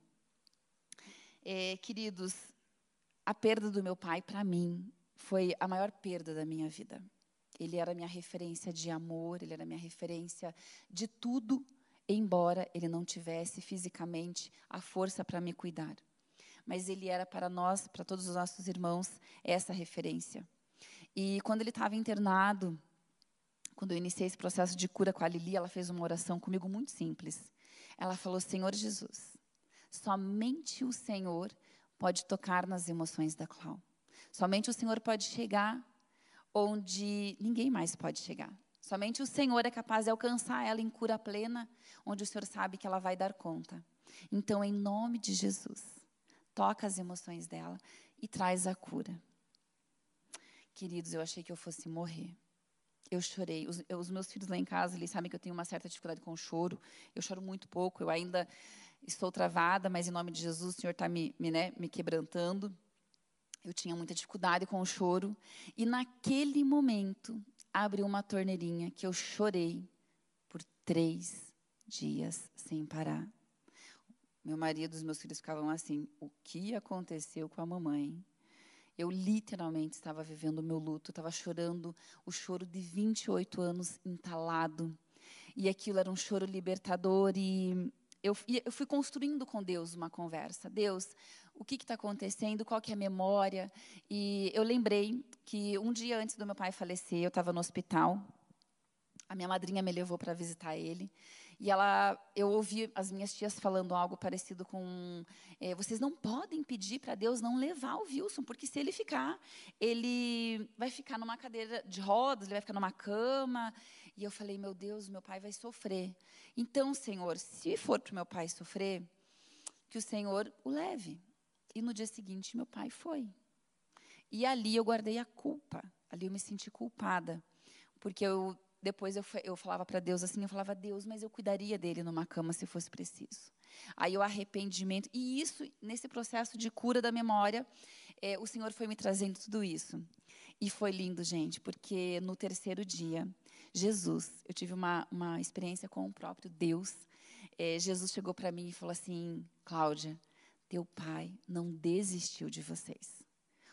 É, queridos, a perda do meu pai para mim foi a maior perda da minha vida. Ele era minha referência de amor, ele era minha referência de tudo, embora ele não tivesse fisicamente a força para me cuidar. Mas ele era para nós, para todos os nossos irmãos, essa referência. E quando ele estava internado, quando eu iniciei esse processo de cura com a Lili, ela fez uma oração comigo muito simples. Ela falou: Senhor Jesus, somente o Senhor pode tocar nas emoções da Clau. Somente o Senhor pode chegar onde ninguém mais pode chegar. Somente o Senhor é capaz de alcançar ela em cura plena, onde o Senhor sabe que ela vai dar conta. Então, em nome de Jesus, toca as emoções dela e traz a cura. Queridos, eu achei que eu fosse morrer. Eu chorei. Os, eu, os, meus filhos lá em casa, eles sabem que eu tenho uma certa dificuldade com o choro. Eu choro muito pouco. Eu ainda estou travada, mas em nome de Jesus, o Senhor está me, me, né, me quebrantando. Eu tinha muita dificuldade com o choro. E naquele momento, abriu uma torneirinha que eu chorei por três dias sem parar. Meu marido e os meus filhos ficavam assim: o que aconteceu com a mamãe? Eu literalmente estava vivendo o meu luto, estava chorando o choro de 28 anos entalado. E aquilo era um choro libertador e eu, eu fui construindo com Deus uma conversa. Deus, o que está acontecendo? Qual que é a memória? E eu lembrei que um dia antes do meu pai falecer, eu estava no hospital. A minha madrinha me levou para visitar ele. E ela, eu ouvi as minhas tias falando algo parecido com: é, vocês não podem pedir para Deus não levar o Wilson, porque se ele ficar, ele vai ficar numa cadeira de rodas, ele vai ficar numa cama. E eu falei: meu Deus, meu pai vai sofrer. Então, Senhor, se for para meu pai sofrer, que o Senhor o leve. E no dia seguinte, meu pai foi. E ali eu guardei a culpa. Ali eu me senti culpada, porque eu depois eu, eu falava para Deus assim, eu falava, Deus, mas eu cuidaria dele numa cama se fosse preciso. Aí o arrependimento, e isso, nesse processo de cura da memória, é, o Senhor foi me trazendo tudo isso. E foi lindo, gente, porque no terceiro dia, Jesus, eu tive uma, uma experiência com o próprio Deus. É, Jesus chegou para mim e falou assim: Cláudia, teu pai não desistiu de vocês.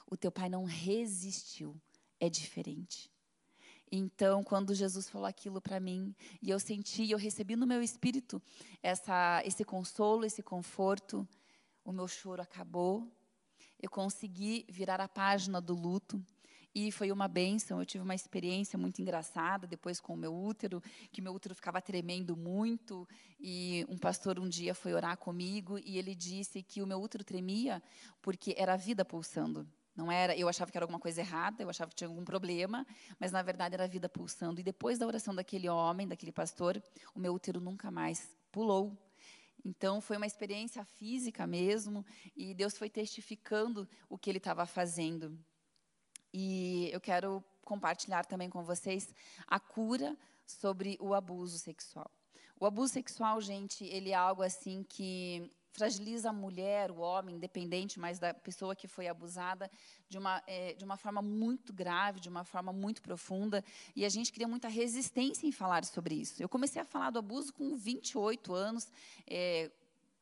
o teu pai não resistiu. É diferente. Então, quando Jesus falou aquilo para mim, e eu senti, eu recebi no meu espírito essa, esse consolo, esse conforto, o meu choro acabou, eu consegui virar a página do luto. E foi uma benção. Eu tive uma experiência muito engraçada depois com o meu útero, que meu útero ficava tremendo muito. E um pastor um dia foi orar comigo e ele disse que o meu útero tremia porque era a vida pulsando. Não era, eu achava que era alguma coisa errada, eu achava que tinha algum problema, mas na verdade era a vida pulsando. E depois da oração daquele homem, daquele pastor, o meu útero nunca mais pulou. Então foi uma experiência física mesmo, e Deus foi testificando o que ele estava fazendo. E eu quero compartilhar também com vocês a cura sobre o abuso sexual. O abuso sexual, gente, ele é algo assim que fragiliza a mulher, o homem, independente, mas da pessoa que foi abusada, de uma, é, de uma forma muito grave, de uma forma muito profunda. E a gente cria muita resistência em falar sobre isso. Eu comecei a falar do abuso com 28 anos, é,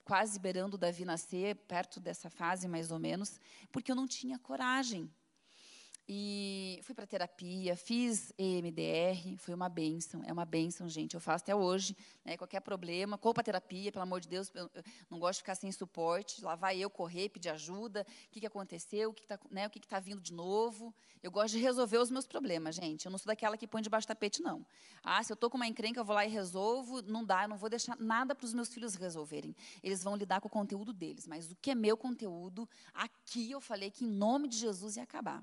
quase beirando Davi nascer, perto dessa fase mais ou menos, porque eu não tinha coragem e fui para terapia, fiz EMDR, foi uma benção, é uma benção, gente. Eu faço até hoje, né, qualquer problema, corro para terapia, pelo amor de Deus, eu não gosto de ficar sem suporte. Lá vai eu correr, pedir ajuda, o que, que aconteceu, o que está né, tá vindo de novo. Eu gosto de resolver os meus problemas, gente. Eu não sou daquela que põe debaixo do tapete, não. Ah, se eu estou com uma encrenca, eu vou lá e resolvo. Não dá, eu não vou deixar nada para os meus filhos resolverem. Eles vão lidar com o conteúdo deles, mas o que é meu conteúdo, aqui eu falei que em nome de Jesus ia acabar.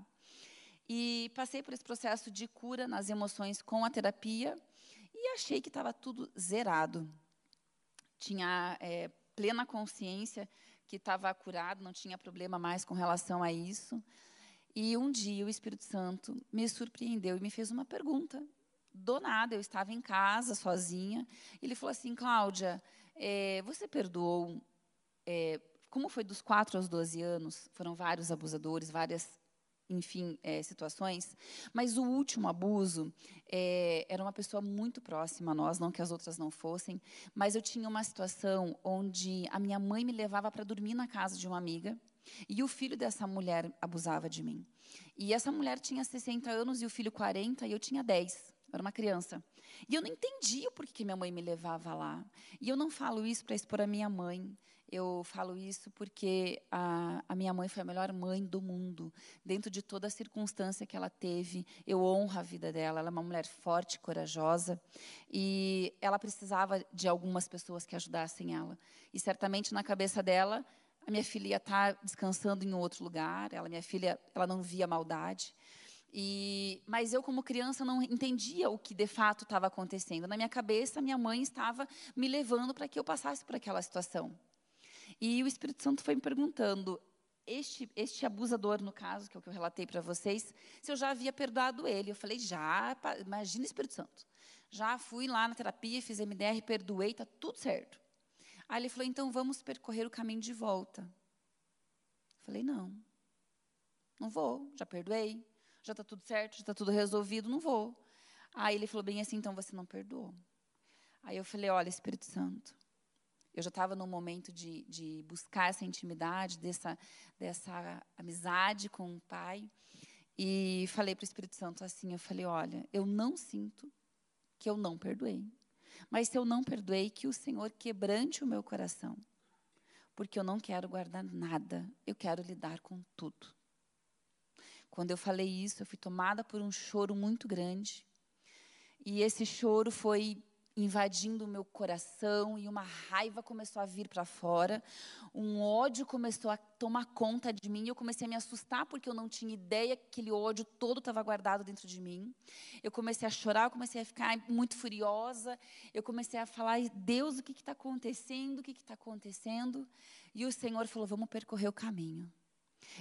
E passei por esse processo de cura nas emoções com a terapia e achei que estava tudo zerado. Tinha é, plena consciência que estava curado, não tinha problema mais com relação a isso. E um dia o Espírito Santo me surpreendeu e me fez uma pergunta. Do nada, eu estava em casa, sozinha. Ele falou assim: Cláudia, é, você perdoou. É, como foi dos 4 aos 12 anos? Foram vários abusadores, várias enfim, é, situações. Mas o último abuso é, era uma pessoa muito próxima a nós, não que as outras não fossem, mas eu tinha uma situação onde a minha mãe me levava para dormir na casa de uma amiga e o filho dessa mulher abusava de mim. E essa mulher tinha 60 anos e o filho 40 e eu tinha 10. era uma criança. E eu não entendia porquê que minha mãe me levava lá. E eu não falo isso para expor a minha mãe. Eu falo isso porque a, a, minha mãe foi a melhor mãe do mundo. Dentro de toda a circunstância que ela teve, eu honro a vida dela. Ela é uma mulher forte, corajosa. E ela precisava de algumas pessoas que ajudassem ela. E certamente na cabeça dela, a minha filha ia estar descansando em outro lugar. Ela, minha filha, ela não via maldade. E, mas eu, como criança, não entendia o que de fato estava acontecendo. Na minha cabeça, minha mãe estava me levando para que eu passasse por aquela situação. E o Espírito Santo foi me perguntando, este, este abusador, no caso, que é o que eu relatei para vocês, se eu já havia perdoado ele. Eu falei, já, imagina o Espírito Santo. Já fui lá na terapia, fiz MDR, perdoei, está tudo certo. Aí ele falou, então vamos percorrer o caminho de volta. Eu falei, não, não vou, já perdoei, já está tudo certo, já está tudo resolvido, não vou. Aí ele falou bem assim, então você não perdoou. Aí eu falei, olha, Espírito Santo, eu já estava num momento de, de buscar essa intimidade, dessa, dessa amizade com o Pai. E falei para o Espírito Santo assim: eu falei, olha, eu não sinto que eu não perdoei. Mas se eu não perdoei, que o Senhor quebrante o meu coração. Porque eu não quero guardar nada, eu quero lidar com tudo. Quando eu falei isso, eu fui tomada por um choro muito grande. E esse choro foi invadindo o meu coração e uma raiva começou a vir para fora, um ódio começou a tomar conta de mim. Eu comecei a me assustar porque eu não tinha ideia que aquele ódio todo estava guardado dentro de mim. Eu comecei a chorar, eu comecei a ficar muito furiosa. Eu comecei a falar: Deus, o que está acontecendo? O que está acontecendo? E o Senhor falou: Vamos percorrer o caminho.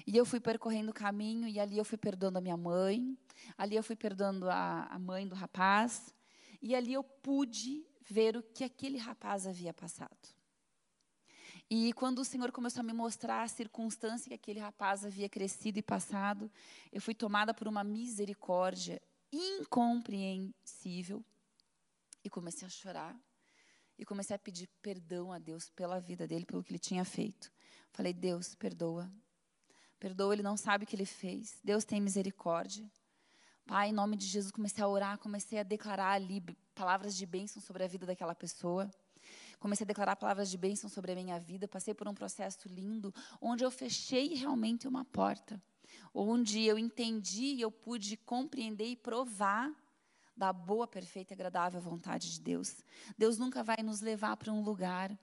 E eu fui percorrendo o caminho e ali eu fui perdoando a minha mãe, ali eu fui perdoando a, a mãe do rapaz. E ali eu pude ver o que aquele rapaz havia passado. E quando o Senhor começou a me mostrar a circunstância que aquele rapaz havia crescido e passado, eu fui tomada por uma misericórdia incompreensível e comecei a chorar e comecei a pedir perdão a Deus pela vida dele, pelo que ele tinha feito. Falei: "Deus, perdoa. Perdoa, ele não sabe o que ele fez. Deus tem misericórdia. Pai, em nome de Jesus, comecei a orar, comecei a declarar ali palavras de bênção sobre a vida daquela pessoa. Comecei a declarar palavras de bênção sobre a minha vida. Passei por um processo lindo, onde eu fechei realmente uma porta. Onde eu entendi, eu pude compreender e provar da boa, perfeita e agradável vontade de Deus. Deus nunca vai nos levar para um lugar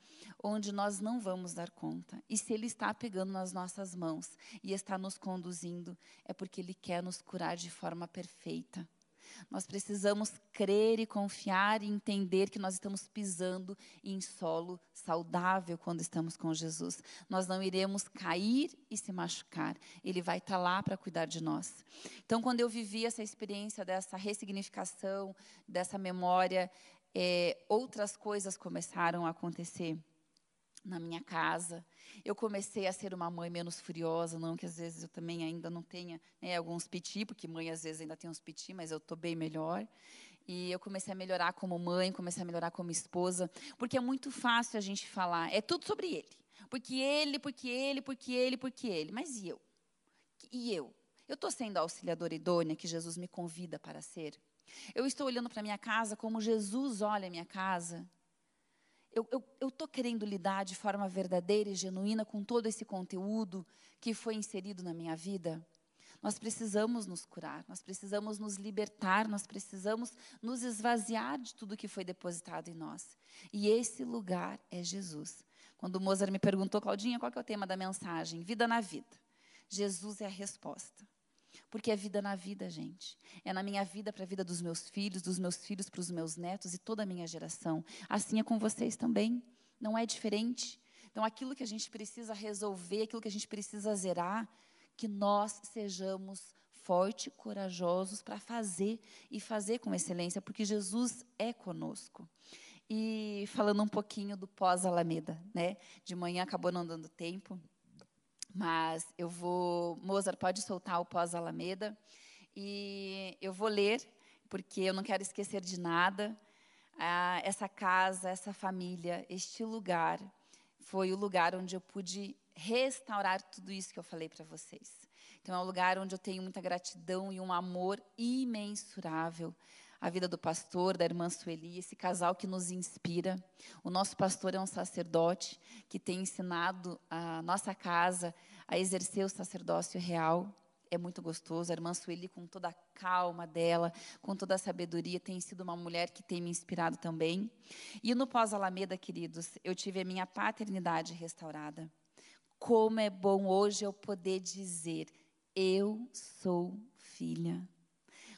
onde nós não vamos dar conta. E se Ele está pegando nas nossas mãos e está nos conduzindo, é porque Ele quer nos curar de forma perfeita. Nós precisamos crer e confiar e entender que nós estamos pisando em solo saudável quando estamos com Jesus. Nós não iremos cair e se machucar. Ele vai estar lá para cuidar de nós. Então, quando eu vivi essa experiência dessa ressignificação, dessa memória, é, outras coisas começaram a acontecer na minha casa. Eu comecei a ser uma mãe menos furiosa, não que às vezes eu também ainda não tenha né, alguns piti, porque mãe às vezes ainda tem uns piti, mas eu estou bem melhor. E eu comecei a melhorar como mãe, comecei a melhorar como esposa, porque é muito fácil a gente falar, é tudo sobre ele. Porque ele, porque ele, porque ele, porque ele. Mas e eu? E eu? Eu estou sendo a auxiliadora idônea que Jesus me convida para ser? Eu estou olhando para minha casa como Jesus olha a minha casa? Eu estou querendo lidar de forma verdadeira e genuína com todo esse conteúdo que foi inserido na minha vida? Nós precisamos nos curar, nós precisamos nos libertar, nós precisamos nos esvaziar de tudo que foi depositado em nós. E esse lugar é Jesus. Quando o Mozart me perguntou, Claudinha, qual é o tema da mensagem? Vida na vida. Jesus é a resposta. Porque é vida na vida, gente. É na minha vida para a vida dos meus filhos, dos meus filhos para os meus netos e toda a minha geração. Assim é com vocês também. Não é diferente. Então, aquilo que a gente precisa resolver, aquilo que a gente precisa zerar, que nós sejamos fortes, corajosos para fazer e fazer com excelência, porque Jesus é conosco. E falando um pouquinho do pós-Alameda, né? De manhã acabou não dando tempo. Mas eu vou. Mozart, pode soltar o pós-Alameda. E eu vou ler, porque eu não quero esquecer de nada. Ah, essa casa, essa família, este lugar, foi o lugar onde eu pude restaurar tudo isso que eu falei para vocês. Então, é um lugar onde eu tenho muita gratidão e um amor imensurável a vida do pastor, da irmã Sueli, esse casal que nos inspira. O nosso pastor é um sacerdote que tem ensinado a nossa casa a exercer o sacerdócio real. É muito gostoso. A irmã Sueli, com toda a calma dela, com toda a sabedoria, tem sido uma mulher que tem me inspirado também. E no pós-Alameda, queridos, eu tive a minha paternidade restaurada. Como é bom hoje eu poder dizer: eu sou filha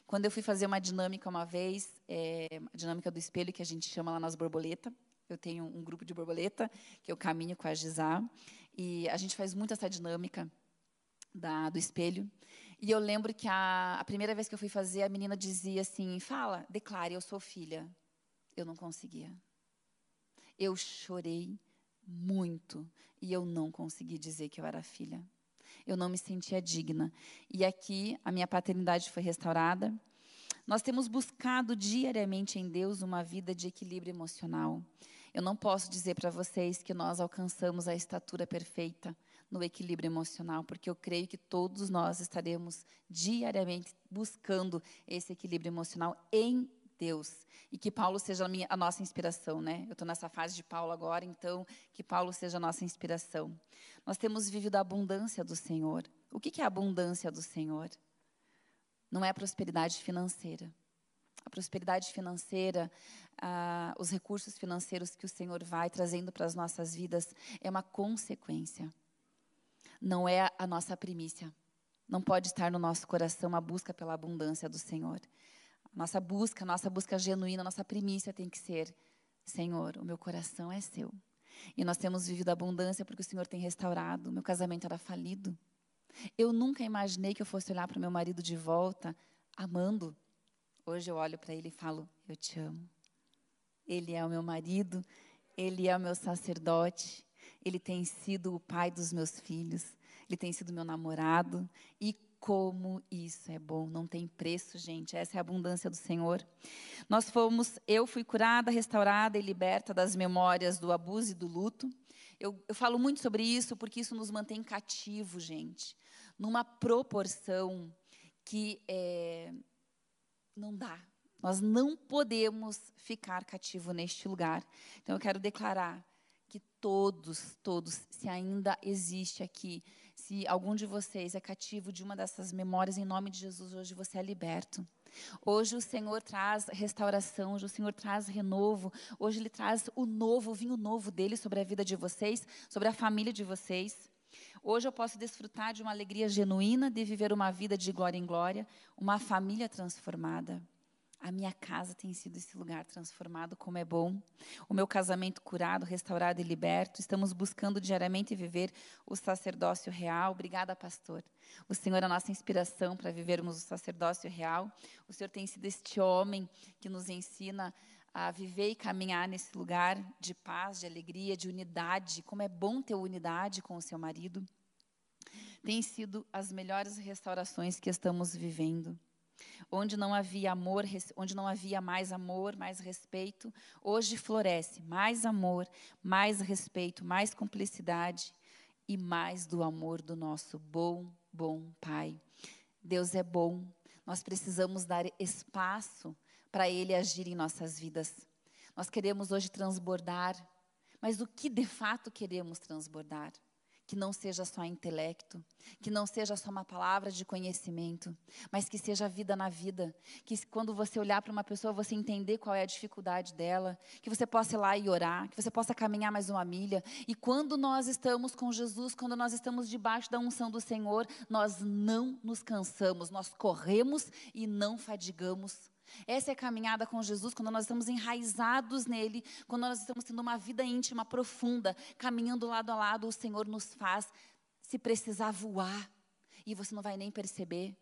quando eu fui fazer uma dinâmica uma vez, é, a dinâmica do espelho, que a gente chama lá nas borboletas, eu tenho um grupo de borboleta, que eu caminho com a Gisá, e a gente faz muito essa dinâmica da, do espelho. E eu lembro que a, a primeira vez que eu fui fazer, a menina dizia assim: fala, declare, eu sou filha. Eu não conseguia. Eu chorei muito e eu não consegui dizer que eu era filha eu não me sentia digna. E aqui a minha paternidade foi restaurada. Nós temos buscado diariamente em Deus uma vida de equilíbrio emocional. Eu não posso dizer para vocês que nós alcançamos a estatura perfeita no equilíbrio emocional, porque eu creio que todos nós estaremos diariamente buscando esse equilíbrio emocional em Deus. E que Paulo seja a, minha, a nossa inspiração, né? Eu estou nessa fase de Paulo agora, então que Paulo seja a nossa inspiração. Nós temos vivido a abundância do Senhor. O que, que é a abundância do Senhor? Não é a prosperidade financeira. A prosperidade financeira, ah, os recursos financeiros que o Senhor vai trazendo para as nossas vidas é uma consequência. Não é a nossa primícia. Não pode estar no nosso coração a busca pela abundância do Senhor. Nossa busca, nossa busca genuína, nossa primícia tem que ser: Senhor, o meu coração é seu. E nós temos vivido abundância porque o Senhor tem restaurado. Meu casamento era falido. Eu nunca imaginei que eu fosse olhar para o meu marido de volta, amando. Hoje eu olho para ele e falo: Eu te amo. Ele é o meu marido, ele é o meu sacerdote, ele tem sido o pai dos meus filhos, ele tem sido meu namorado. E como isso é bom, não tem preço, gente. Essa é a abundância do Senhor. Nós fomos, eu fui curada, restaurada e liberta das memórias do abuso e do luto. Eu, eu falo muito sobre isso porque isso nos mantém cativos, gente. numa proporção que é, não dá. Nós não podemos ficar cativo neste lugar. Então eu quero declarar todos, todos, se ainda existe aqui, se algum de vocês é cativo de uma dessas memórias, em nome de Jesus, hoje você é liberto. Hoje o Senhor traz restauração, hoje o Senhor traz renovo, hoje Ele traz o novo, o vinho novo dele sobre a vida de vocês, sobre a família de vocês. Hoje eu posso desfrutar de uma alegria genuína de viver uma vida de glória em glória, uma família transformada. A minha casa tem sido esse lugar transformado, como é bom. O meu casamento curado, restaurado e liberto. Estamos buscando diariamente viver o sacerdócio real. Obrigada, pastor. O Senhor é a nossa inspiração para vivermos o sacerdócio real. O Senhor tem sido este homem que nos ensina a viver e caminhar nesse lugar de paz, de alegria, de unidade. Como é bom ter unidade com o seu marido. Tem sido as melhores restaurações que estamos vivendo. Onde não havia amor, onde não havia mais amor, mais respeito, hoje floresce mais amor, mais respeito, mais cumplicidade e mais do amor do nosso bom, bom Pai. Deus é bom. Nós precisamos dar espaço para ele agir em nossas vidas. Nós queremos hoje transbordar, mas o que de fato queremos transbordar? Que não seja só intelecto, que não seja só uma palavra de conhecimento, mas que seja vida na vida. Que quando você olhar para uma pessoa, você entender qual é a dificuldade dela, que você possa ir lá e orar, que você possa caminhar mais uma milha. E quando nós estamos com Jesus, quando nós estamos debaixo da unção do Senhor, nós não nos cansamos, nós corremos e não fadigamos. Essa é a caminhada com Jesus, quando nós estamos enraizados nele, quando nós estamos tendo uma vida íntima profunda, caminhando lado a lado, o Senhor nos faz, se precisar, voar, e você não vai nem perceber.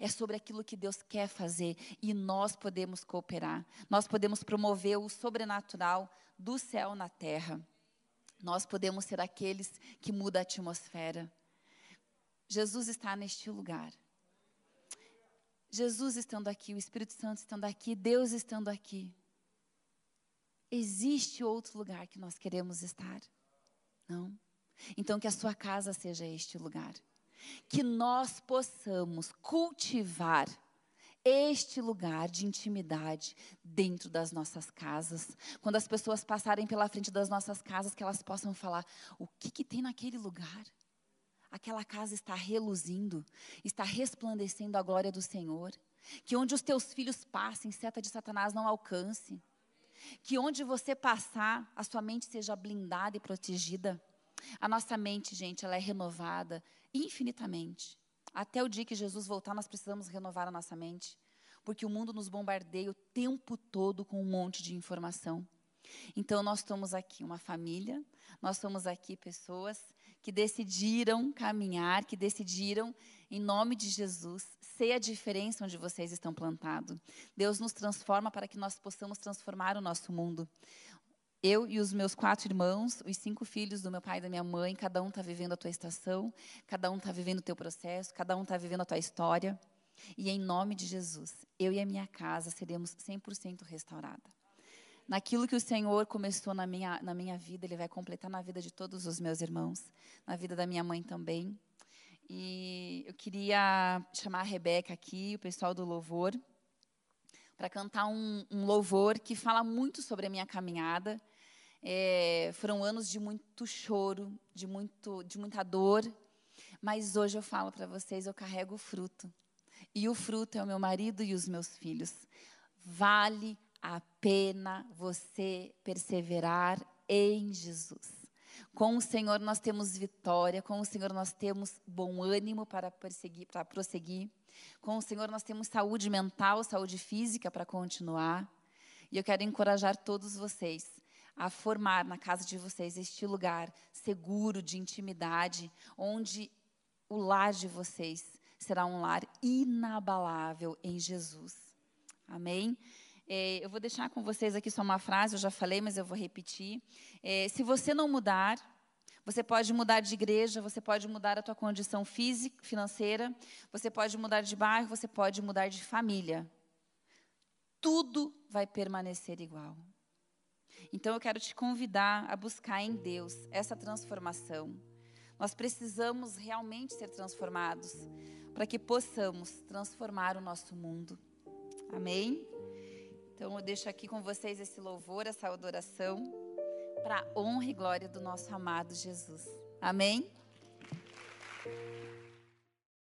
É sobre aquilo que Deus quer fazer e nós podemos cooperar. Nós podemos promover o sobrenatural do céu na terra. Nós podemos ser aqueles que mudam a atmosfera. Jesus está neste lugar. Jesus estando aqui, o Espírito Santo estando aqui, Deus estando aqui. Existe outro lugar que nós queremos estar? Não? Então, que a sua casa seja este lugar. Que nós possamos cultivar este lugar de intimidade dentro das nossas casas. Quando as pessoas passarem pela frente das nossas casas, que elas possam falar: o que, que tem naquele lugar? Aquela casa está reluzindo, está resplandecendo a glória do Senhor. Que onde os teus filhos passem, seta de Satanás não alcance. Que onde você passar, a sua mente seja blindada e protegida. A nossa mente, gente, ela é renovada infinitamente. Até o dia que Jesus voltar, nós precisamos renovar a nossa mente. Porque o mundo nos bombardeia o tempo todo com um monte de informação. Então, nós estamos aqui, uma família, nós somos aqui pessoas que decidiram caminhar, que decidiram, em nome de Jesus, ser a diferença onde vocês estão plantados. Deus nos transforma para que nós possamos transformar o nosso mundo. Eu e os meus quatro irmãos, os cinco filhos do meu pai e da minha mãe, cada um está vivendo a tua estação, cada um está vivendo o teu processo, cada um está vivendo a tua história. E em nome de Jesus, eu e a minha casa seremos 100% restaurada naquilo que o Senhor começou na minha, na minha vida, Ele vai completar na vida de todos os meus irmãos, na vida da minha mãe também. E eu queria chamar a Rebeca aqui, o pessoal do louvor, para cantar um, um, louvor que fala muito sobre a minha caminhada. É, foram anos de muito choro, de, muito, de muita dor, mas hoje eu falo para vocês, eu carrego o fruto. E o fruto é o meu marido e os meus filhos. Vale a pena você perseverar em Jesus. Com o Senhor nós temos vitória, com o Senhor nós temos bom ânimo para perseguir, para prosseguir. Com o Senhor nós temos saúde mental, saúde física para continuar. E eu quero encorajar todos vocês a formar na casa de vocês este lugar seguro de intimidade, onde o lar de vocês será um lar inabalável em Jesus. Amém? É, eu vou deixar com vocês aqui só uma frase, eu já falei, mas eu vou repetir. É, se você não mudar, você pode mudar de igreja, você pode mudar a tua condição física, financeira, você pode mudar de bairro, você pode mudar de família. Tudo vai permanecer igual. Então eu quero te convidar a buscar em Deus essa transformação. Nós precisamos realmente ser transformados para que possamos transformar o nosso mundo. Amém? Então eu deixo aqui com vocês esse louvor, essa adoração, para honra e glória do nosso amado Jesus. Amém?